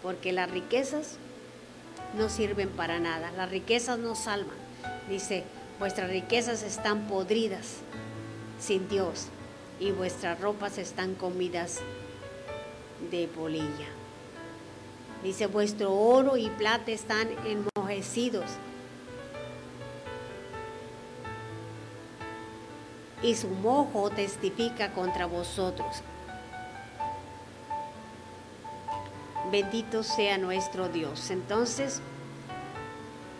porque las riquezas no sirven para nada, las riquezas no salvan. Dice, vuestras riquezas están podridas sin Dios y vuestras ropas están comidas de polilla. Dice, vuestro oro y plata están enmojecidos. Y su mojo testifica contra vosotros. Bendito sea nuestro Dios. Entonces,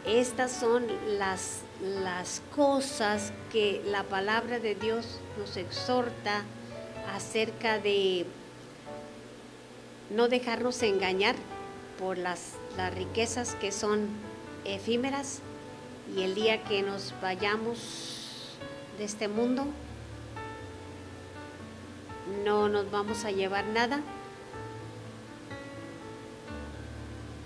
estas son las, las cosas que la palabra de Dios nos exhorta acerca de no dejarnos engañar por las, riquezas que son efímeras y el día que nos vayamos de este mundo no nos vamos a llevar nada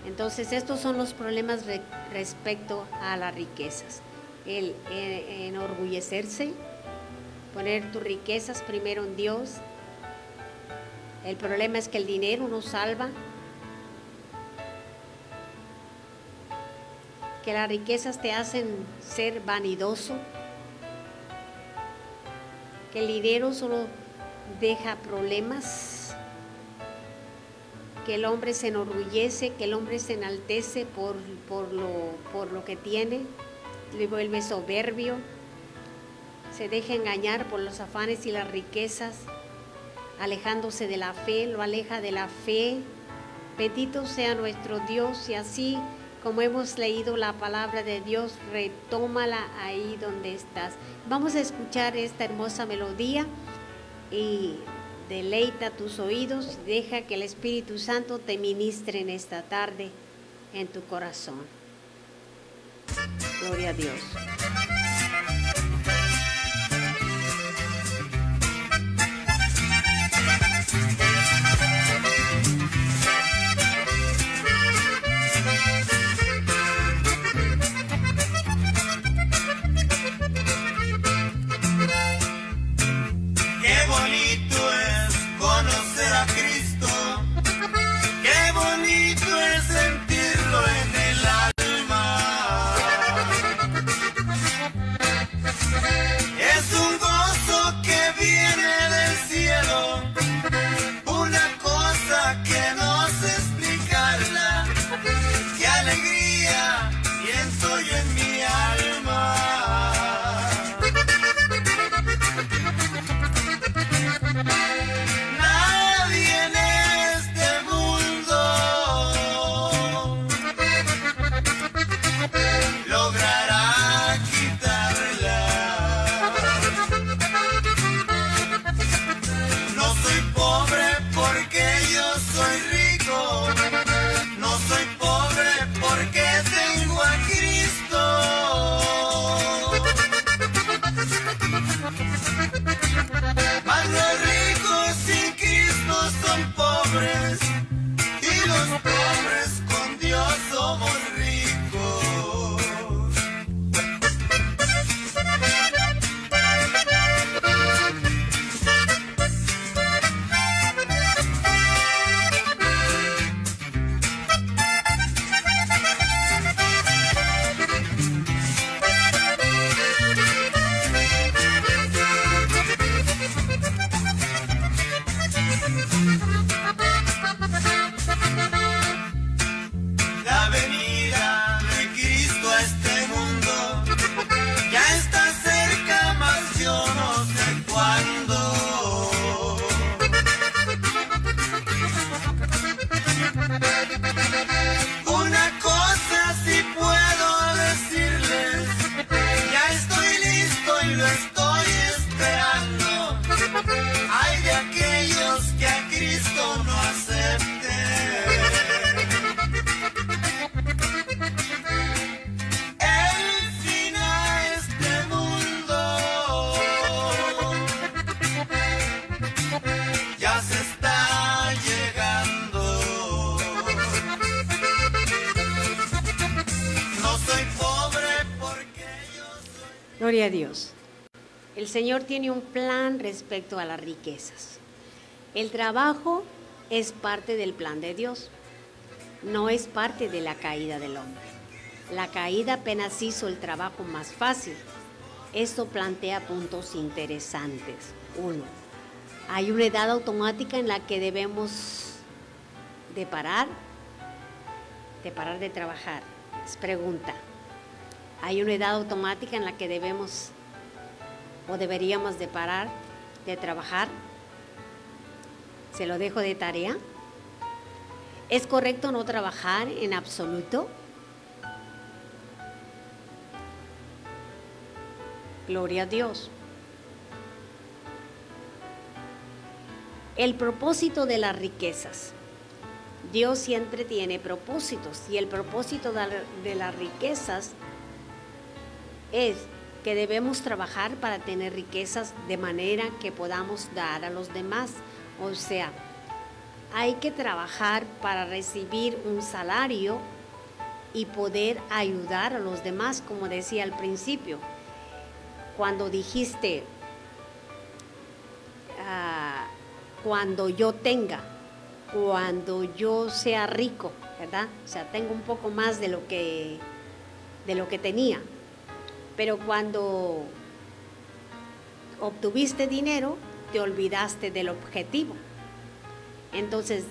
Entonces estos son los problemas respecto a las riquezas. El, enorgullecerse, poner tus riquezas primero en Dios. El problema es que el dinero no salva. Que las riquezas te hacen ser vanidoso. Que el dinero solo deja problemas que el hombre se enorgullece, que el hombre se enaltece por, por lo que tiene, le vuelve soberbio, se deja engañar por los afanes y las riquezas, alejándose de la fe, lo aleja de la fe. Bendito sea nuestro Dios y así como hemos leído la palabra de Dios, retómala ahí donde estás. Vamos a escuchar esta hermosa melodía y Deleita tus oídos, deja que el Espíritu Santo te ministre en esta tarde en tu corazón. Gloria a Dios. Gloria a Dios. El Señor tiene un plan respecto a las riquezas. El trabajo es parte del plan de Dios, no es parte de la caída del hombre. La caída apenas hizo el trabajo más fácil. Esto plantea puntos interesantes. Uno, hay una edad automática en la que debemos de parar, de parar de trabajar. Es pregunta. Hay una edad automática en la que debemos o deberíamos de parar de trabajar. Se lo dejo de tarea. ¿Es correcto no trabajar en absoluto? Gloria a Dios. El propósito de las riquezas. Dios siempre tiene propósitos y el propósito de las riquezas es que debemos trabajar para tener riquezas de manera que podamos dar a los demás. O sea, hay que trabajar para recibir un salario y poder ayudar a los demás, como decía al principio. Cuando dijiste, ah, cuando yo tenga, cuando yo sea rico, ¿verdad? O sea, tengo un poco más de lo que, de lo que tenía. Pero cuando obtuviste dinero, te olvidaste del objetivo. Entonces,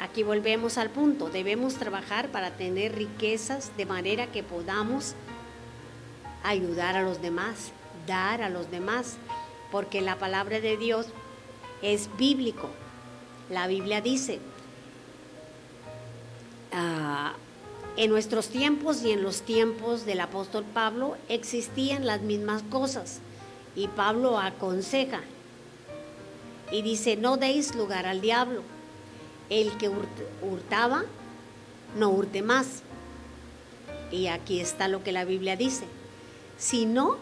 aquí volvemos al punto, debemos trabajar para tener riquezas de manera que podamos ayudar a los demás, dar a los demás, porque la palabra de Dios es bíblico. La Biblia dice, ah, en nuestros tiempos y en los tiempos del apóstol Pablo existían las mismas cosas y Pablo aconseja y dice, no deis lugar al diablo. El que hurtaba, no hurte más. Y aquí está lo que la Biblia dice. Si no,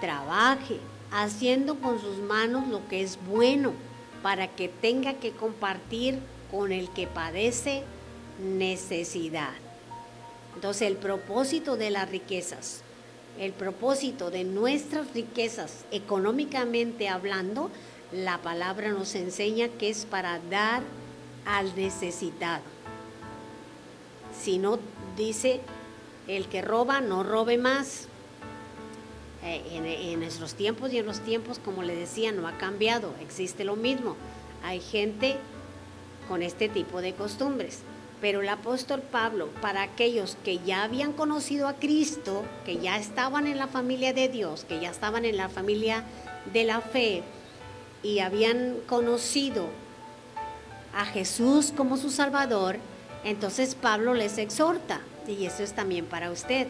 trabaje haciendo con sus manos lo que es bueno para que tenga que compartir con el que padece necesidad. Entonces el propósito de las riquezas, el propósito de nuestras riquezas económicamente hablando, la palabra nos enseña que es para dar al necesitado. Si no dice, el que roba, no robe más. Eh, en, en, nuestros tiempos y en los tiempos, como le decía, no ha cambiado, existe lo mismo. Hay gente con este tipo de costumbres. Pero el apóstol Pablo, para aquellos que ya habían conocido a Cristo, que ya estaban en la familia de Dios, que ya estaban en la familia de la fe y habían conocido a Jesús como su Salvador, entonces Pablo les exhorta, y eso es también para usted,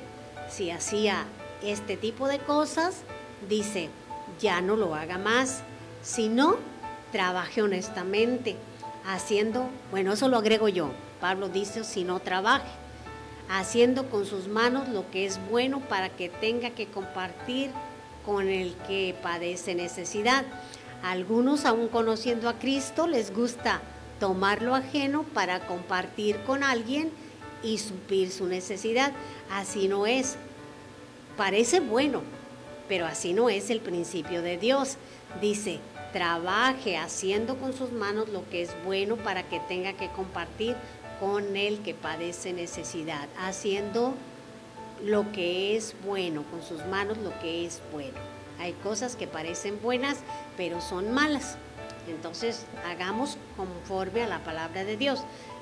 si hacía este tipo de cosas, dice, ya no lo haga más, sino trabaje honestamente, haciendo, bueno, eso lo agrego yo, Pablo dice, si no trabaje, haciendo con sus manos lo que es bueno para que tenga que compartir con el que padece necesidad. algunos, aún conociendo a Cristo, les gusta tomar lo ajeno para compartir con alguien y suplir su necesidad. Así no es. Parece bueno, pero así no es el principio de Dios. Dice, trabaje haciendo con sus manos lo que es bueno para que tenga que compartir con el que padece necesidad, haciendo lo que es bueno, con sus manos lo que es bueno. Hay cosas que parecen buenas, pero son malas. Entonces, hagamos conforme a la palabra de Dios.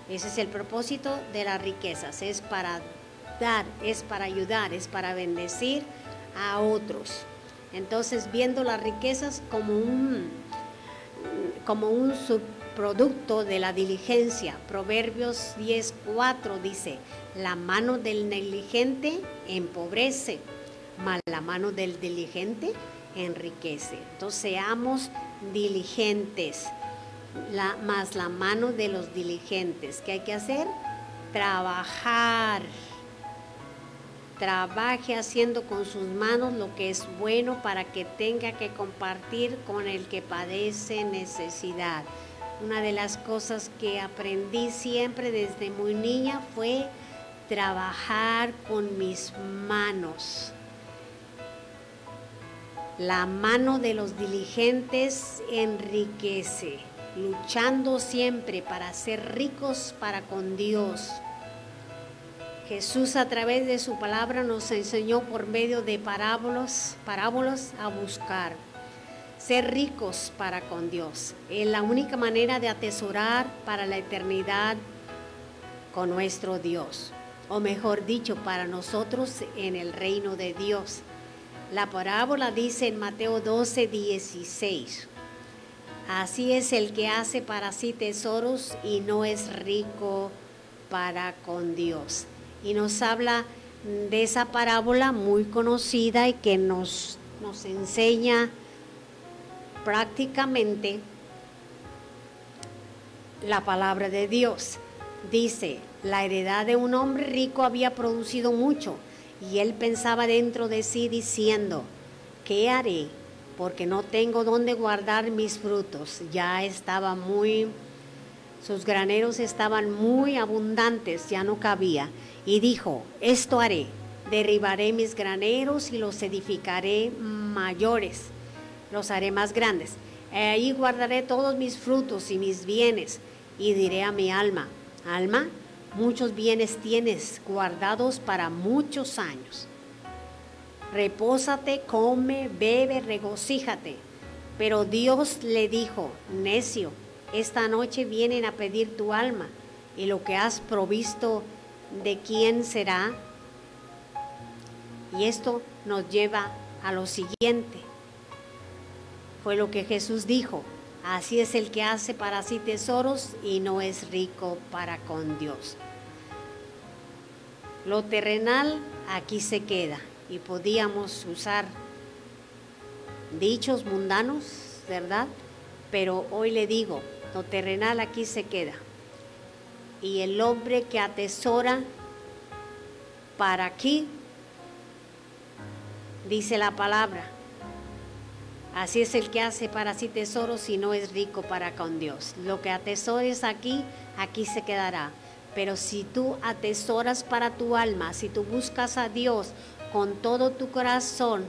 Ese es el propósito de las riquezas, es para dar, es para ayudar, es para bendecir a otros. Entonces, viendo las riquezas como un como un producto de la diligencia. Proverbios 10:4 dice, la mano del negligente empobrece, mas la mano del diligente enriquece. Entonces seamos diligentes, más la mano de los diligentes. ¿Qué hay que hacer? Trabajar. Trabaje haciendo con sus manos lo que es bueno para que tenga que compartir con el que padece necesidad. Una de las cosas que aprendí siempre desde muy niña fue trabajar con mis manos. La mano de los diligentes enriquece, luchando siempre para ser ricos para con Dios. Jesús a través de su palabra nos enseñó por medio de parábolas, parábolas a buscar ser ricos para con Dios. Es la única manera de atesorar para la eternidad con nuestro Dios, o mejor dicho, para nosotros en el reino de Dios. La parábola dice en Mateo 12, 16. Así es el que hace para sí tesoros y no es rico para con Dios y nos habla de esa parábola muy conocida y que nos, nos enseña prácticamente la palabra de Dios. Dice, la heredad de un hombre rico había producido mucho y él pensaba dentro de sí diciendo, ¿qué haré? Porque no tengo dónde guardar mis frutos. Ya estaba muy, sus graneros estaban muy abundantes, ya no cabía y dijo, esto haré, derribaré mis graneros y los edificaré mayores, los haré más grandes. Ahí guardaré todos mis frutos y mis bienes y diré a mi alma, alma, muchos bienes tienes guardados para muchos años. Repósate, come, bebe, regocíjate. Pero Dios le dijo, necio, esta noche vienen a pedir tu alma y lo que has provisto de quién será. Y esto nos lleva a lo siguiente. Fue lo que Jesús dijo. Así es el que hace para sí tesoros y no es rico para con Dios. Lo terrenal aquí se queda y podíamos usar dichos mundanos, ¿verdad? Pero hoy le digo, lo terrenal aquí se queda y el hombre que atesora para aquí, dice la palabra. Así es el que hace para sí tesoros y no es rico para con Dios. Lo que atesores aquí, aquí se quedará. Pero si tú atesoras para tu alma, si tú buscas a Dios con todo tu corazón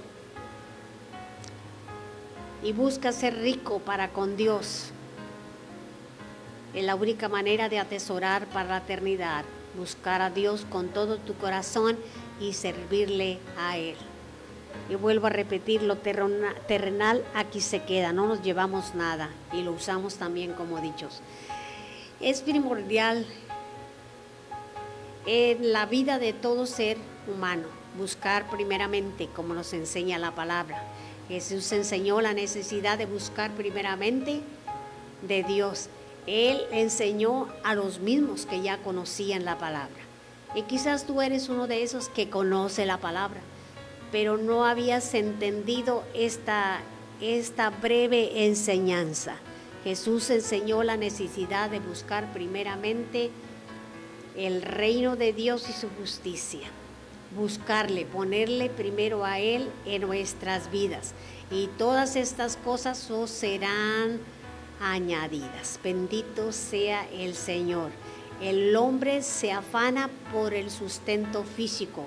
y buscas ser rico para con Dios, es la única manera de atesorar para la eternidad, buscar a Dios con todo tu corazón y servirle a Él. Y vuelvo a repetir, lo terrenal aquí se queda, no nos llevamos nada y lo usamos también como dichos. Es primordial en la vida de todo ser humano buscar primeramente, como nos enseña la palabra. Jesús enseñó la necesidad de buscar primeramente de Dios él enseñó a los mismos que ya conocían la palabra. Y quizás tú eres uno de esos que conoce la palabra, pero no habías entendido esta, esta breve enseñanza. Jesús enseñó la necesidad de buscar primeramente el reino de Dios y su justicia. Buscarle, ponerle primero a Él en nuestras vidas. Y todas estas cosas os serán añadidas. Bendito sea el Señor. El hombre se afana por el sustento físico.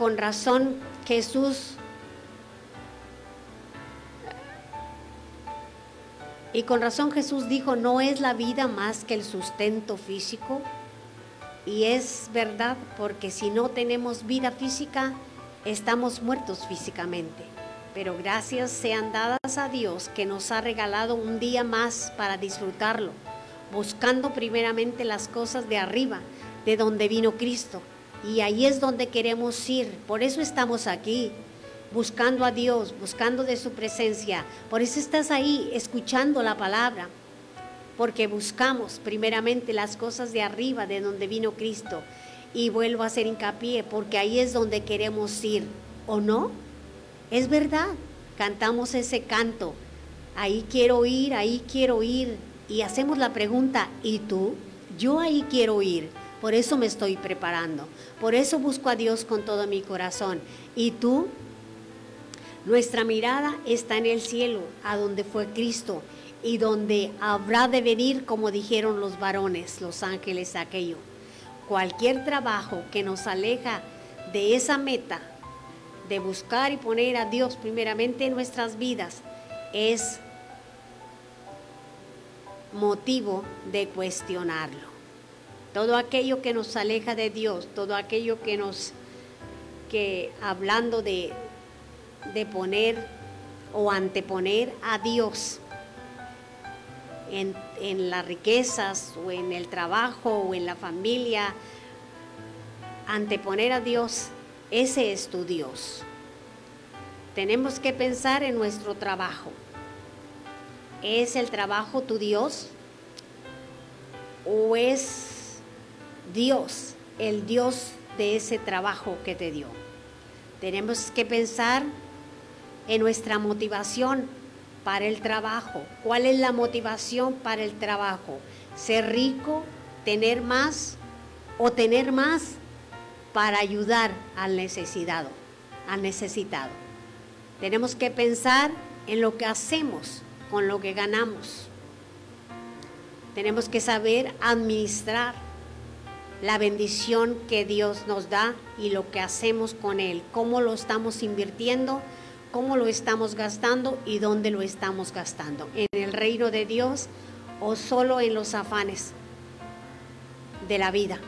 Con razón Jesús Y con razón Jesús dijo, no es la vida más que el sustento físico. Y es verdad, porque si no tenemos vida física, estamos muertos físicamente pero gracias sean dadas a Dios que nos ha regalado un día más para disfrutarlo, buscando primeramente las cosas de arriba, de donde vino Cristo. Y ahí es donde queremos ir, por eso estamos aquí, buscando a Dios, buscando de su presencia. Por eso estás ahí escuchando la palabra, porque buscamos primeramente las cosas de arriba, de donde vino Cristo. Y vuelvo a hacer hincapié, porque ahí es donde queremos ir, ¿o no? Es verdad, cantamos ese canto, ahí quiero ir, ahí quiero ir, y hacemos la pregunta, ¿y tú? Yo ahí quiero ir, por eso me estoy preparando, por eso busco a Dios con todo mi corazón. ¿Y tú? Nuestra mirada está en el cielo, a donde fue Cristo y donde habrá de venir, como dijeron los varones, los ángeles aquello. Cualquier trabajo que nos aleja de esa meta de buscar y poner a Dios primeramente en nuestras vidas es motivo de cuestionarlo. Todo aquello que nos aleja de Dios, todo aquello que nos, que hablando de, de poner o anteponer a Dios en, en las riquezas o en el trabajo o en la familia, anteponer a Dios, ese es tu Dios. Tenemos que pensar en nuestro trabajo. ¿Es el trabajo tu Dios? ¿O es Dios el Dios de ese trabajo que te dio? Tenemos que pensar en nuestra motivación para el trabajo. ¿Cuál es la motivación para el trabajo? ¿Ser rico? ¿Tener más? ¿O tener más para ayudar al necesitado? Al necesitado. Tenemos que pensar en lo que hacemos con lo que ganamos. Tenemos que saber administrar la bendición que Dios nos da y lo que hacemos con Él, cómo lo estamos invirtiendo, cómo lo estamos gastando y dónde lo estamos gastando. En el reino de Dios o solo en los afanes de la vida,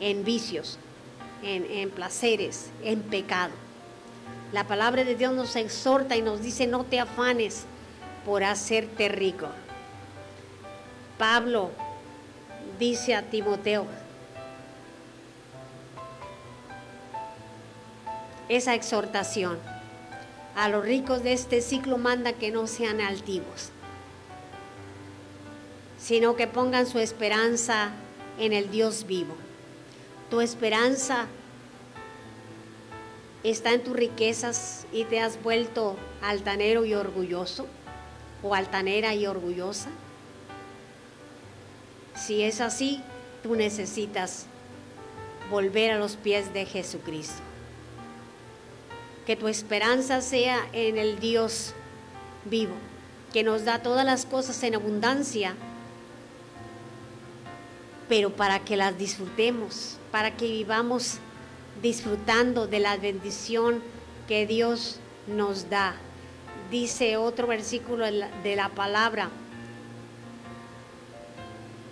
en vicios, en, en placeres, en pecado. La palabra de Dios nos exhorta y nos dice, no te afanes por hacerte rico. Pablo dice a Timoteo, esa exhortación. A los ricos de este ciclo manda que no sean altivos, sino que pongan su esperanza en el Dios vivo. Tu esperanza está en tus riquezas y te has vuelto altanero y orgulloso o altanera y orgullosa. Si es así, tú necesitas volver a los pies de Jesucristo. Que tu esperanza sea en el Dios vivo, que nos da todas las cosas en abundancia, pero para que las disfrutemos, para que vivamos disfrutando de la bendición que Dios nos da. Dice otro versículo de la palabra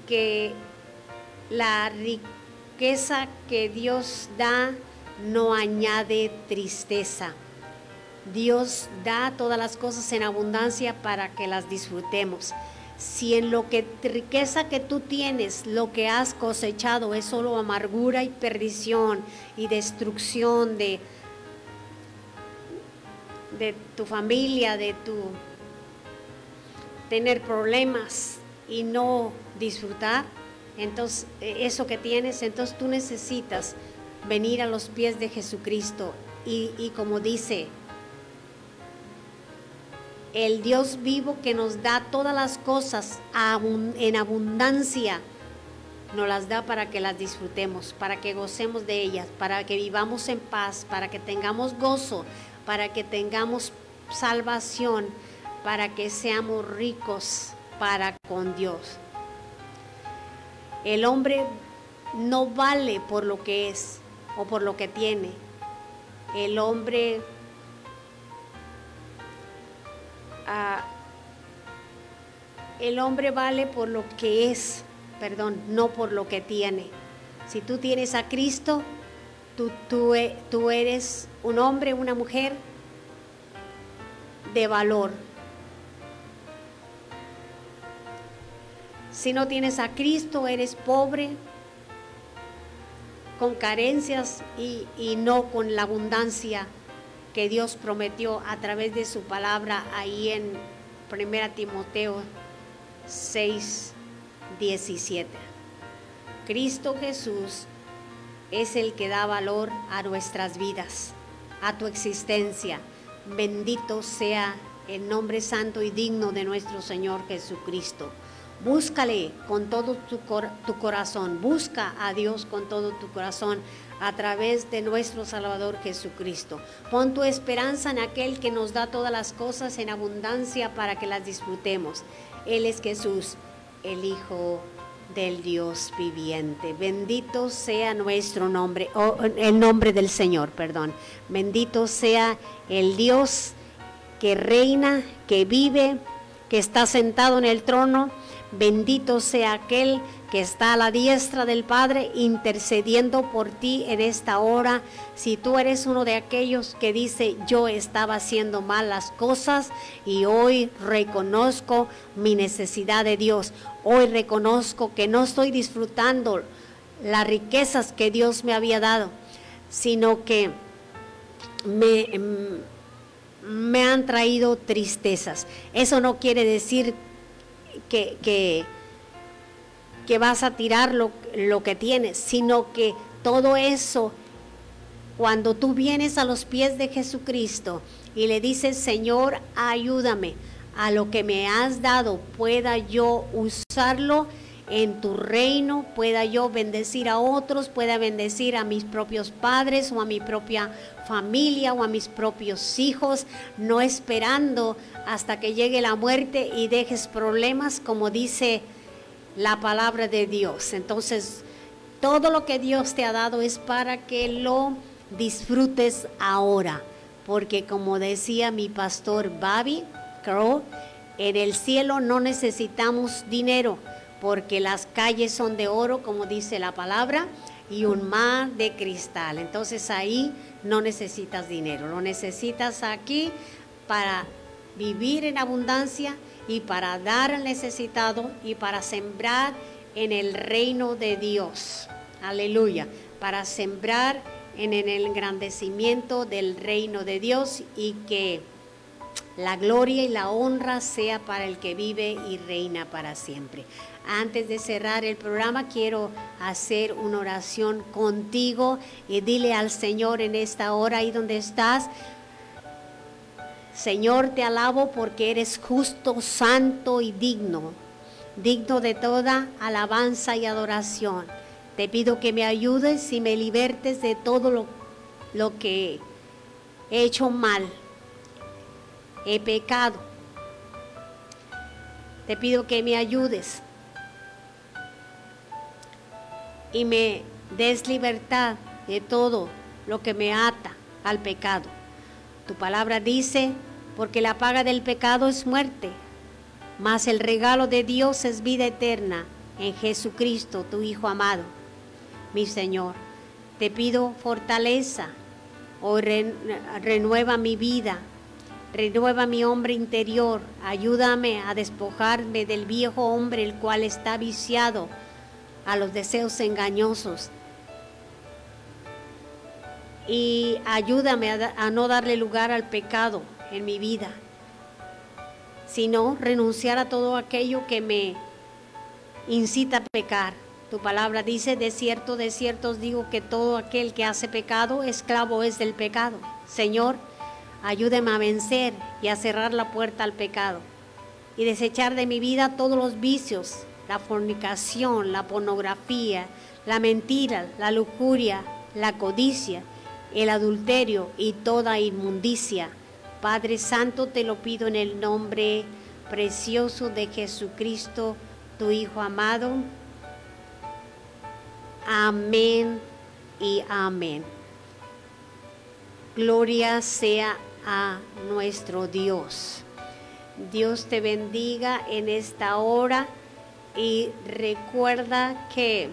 que la riqueza que Dios da no añade tristeza. Dios da todas las cosas en abundancia para que las disfrutemos si en lo que riqueza que tú tienes, lo que has cosechado es solo amargura y perdición y destrucción de, de tu familia, de tu tener problemas y no disfrutar, entonces e, eso que tienes, entonces tú necesitas venir a los pies de Jesucristo y, y como dice el Dios vivo que nos da todas las cosas en abundancia, nos las da para que las disfrutemos, para que gocemos de ellas, para que vivamos en paz, para que tengamos gozo, para que tengamos salvación, para que seamos ricos para con Dios. El hombre no vale por lo que es o por lo que tiene. El hombre el hombre vale por lo que es, perdón, no por lo que tiene. Si tú tienes a Cristo, tú, tú, e, tú eres un hombre, una mujer de valor. Si no tienes a Cristo, eres pobre, con carencias y, no con la abundancia que Dios prometió a través de su palabra ahí en 1 Timoteo 6, 17. Cristo Jesús es el que da valor a nuestras vidas, a tu existencia. Bendito sea el nombre santo y digno de nuestro Señor Jesucristo. Búscale con todo tu, tu, corazón, busca a Dios con todo tu corazón a través de nuestro Salvador Jesucristo. Pon tu esperanza en aquel que nos da todas las cosas en abundancia para que las disfrutemos. Él es Jesús. el Hijo del Dios viviente. Bendito sea nuestro nombre, o el nombre del Señor, perdón. Bendito sea el Dios que reina, que vive, que está sentado en el trono. Bendito sea aquel que está a la diestra del Padre intercediendo por ti en esta hora. Si tú eres uno de aquellos que dice, yo estaba haciendo mal las cosas y hoy reconozco mi necesidad de Dios. Hoy reconozco que no estoy disfrutando las riquezas que Dios me había dado, sino que me, me han traído tristezas. Eso no quiere decir que, que que vas a tirar lo, que tienes, sino que todo eso, cuando tú vienes a los pies de Jesucristo y le dices, Señor, ayúdame a lo que me has dado, pueda yo usarlo en tu reino, pueda yo bendecir a otros, pueda bendecir a mis propios padres o a mi propia familia o a mis propios hijos, no esperando hasta que llegue la muerte y dejes problemas, como dice la palabra de Dios. Entonces, todo lo que Dios te ha dado es para que lo disfrutes ahora. Porque como decía mi pastor Babi Crow, en el cielo no necesitamos dinero, porque las calles son de oro, como dice la palabra, y un mar de cristal. Entonces ahí no necesitas dinero, lo necesitas aquí para vivir en abundancia y para dar al necesitado y para sembrar en el reino de Dios. Aleluya. Para sembrar en el engrandecimiento del reino de Dios y que la gloria y la honra sea para el que vive y reina para siempre. Antes de cerrar el programa, quiero hacer una oración contigo y dile al Señor en esta hora ahí donde estás, Señor, te alabo porque eres justo, santo y digno, digno de toda alabanza y adoración. Te pido que me ayudes y me libertes de todo lo, lo que he hecho mal, he pecado. Te pido que me ayudes y me des libertad de todo lo que me ata al pecado. Tu palabra dice, porque la paga del pecado es muerte, mas el regalo de Dios es vida eterna en Jesucristo, tu Hijo amado. Mi Señor, te pido fortaleza, hoy renueva mi vida, renueva mi hombre interior, ayúdame a despojarme del viejo hombre el cual está viciado a los deseos engañosos y ayúdame a, no darle lugar al pecado en mi vida, sino renunciar a todo aquello que me incita a pecar. Tu palabra dice, de cierto, de cierto os digo que todo aquel que hace pecado, esclavo es del pecado. Señor, ayúdame a vencer y a cerrar la puerta al pecado y desechar de mi vida todos los vicios, la fornicación, la pornografía, la mentira, la lujuria, la codicia el adulterio y toda inmundicia. Padre Santo, te lo pido en el nombre precioso de Jesucristo, tu Hijo amado. Amén y amén. Gloria sea a nuestro Dios. Dios te bendiga en esta hora y recuerda que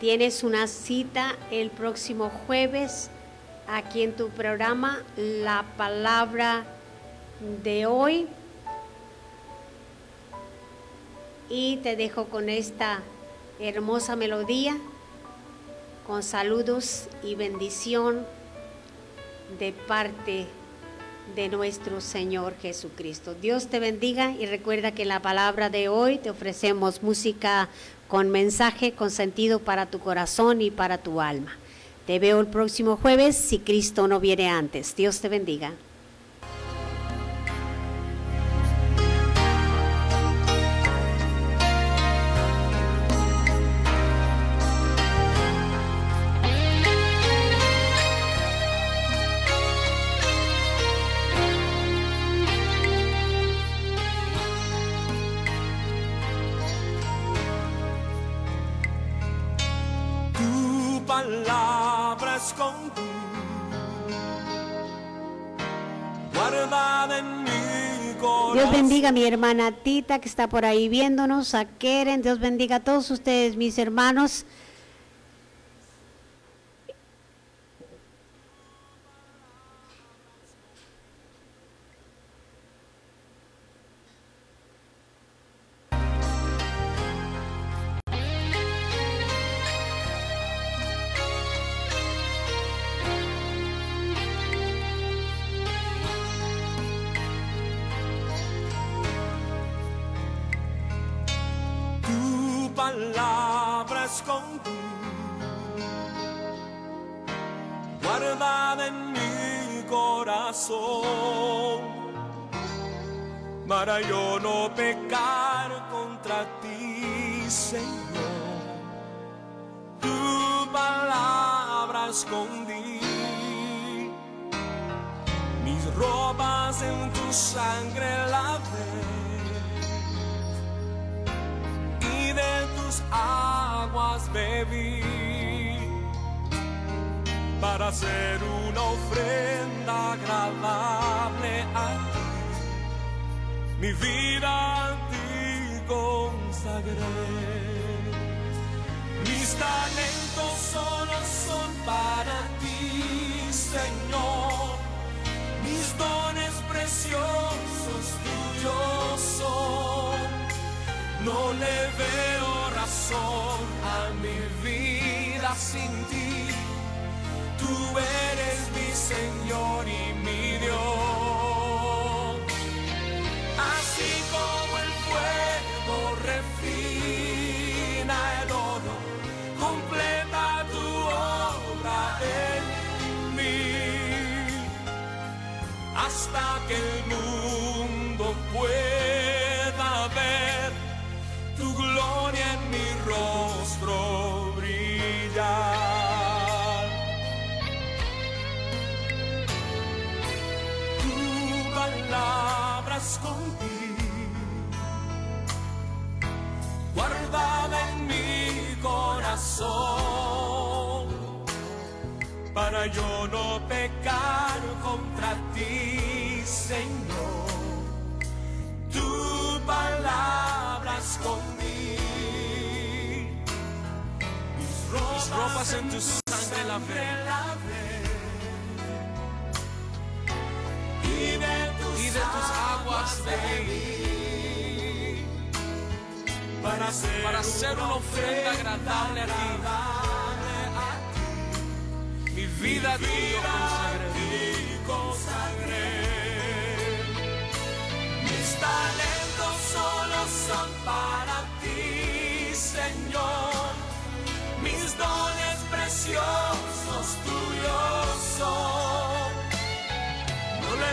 Tienes una cita el próximo jueves aquí en tu programa La Palabra de hoy. Y te dejo con esta hermosa melodía, con saludos y bendición de parte de nuestro Señor Jesucristo. Dios te bendiga y recuerda que la palabra de hoy te ofrecemos música con mensaje, con sentido para tu corazón y para tu alma. Te veo el próximo jueves si Cristo no viene antes. Dios te bendiga. A mi hermana Tita que está por ahí viéndonos, a Keren, Dios bendiga a todos ustedes, mis hermanos. Para yo no pecar contra ti, Señor. Tu palabra escondí, mis ropas en tu sangre lavé y de tus aguas bebí para hacer una ofrenda agradable. Mi vida a ti consagré. Mis talentos solo son para ti, Señor. Mis dones preciosos tuyos son. No le veo razón a mi vida sin ti. Tú eres mi Señor y corazón. Para yo no pecar contra ti, Señor. Tu palabra escondí, mis ropas, ropas en tu sangre lavé. Y de tus, y de tus aguas bebí para hacer, para una ofrenda agradable a ti. Mi vida a ti yo consagré. Mis talentos solo son para ti, Señor. Mis dones preciosos tuyos son. No le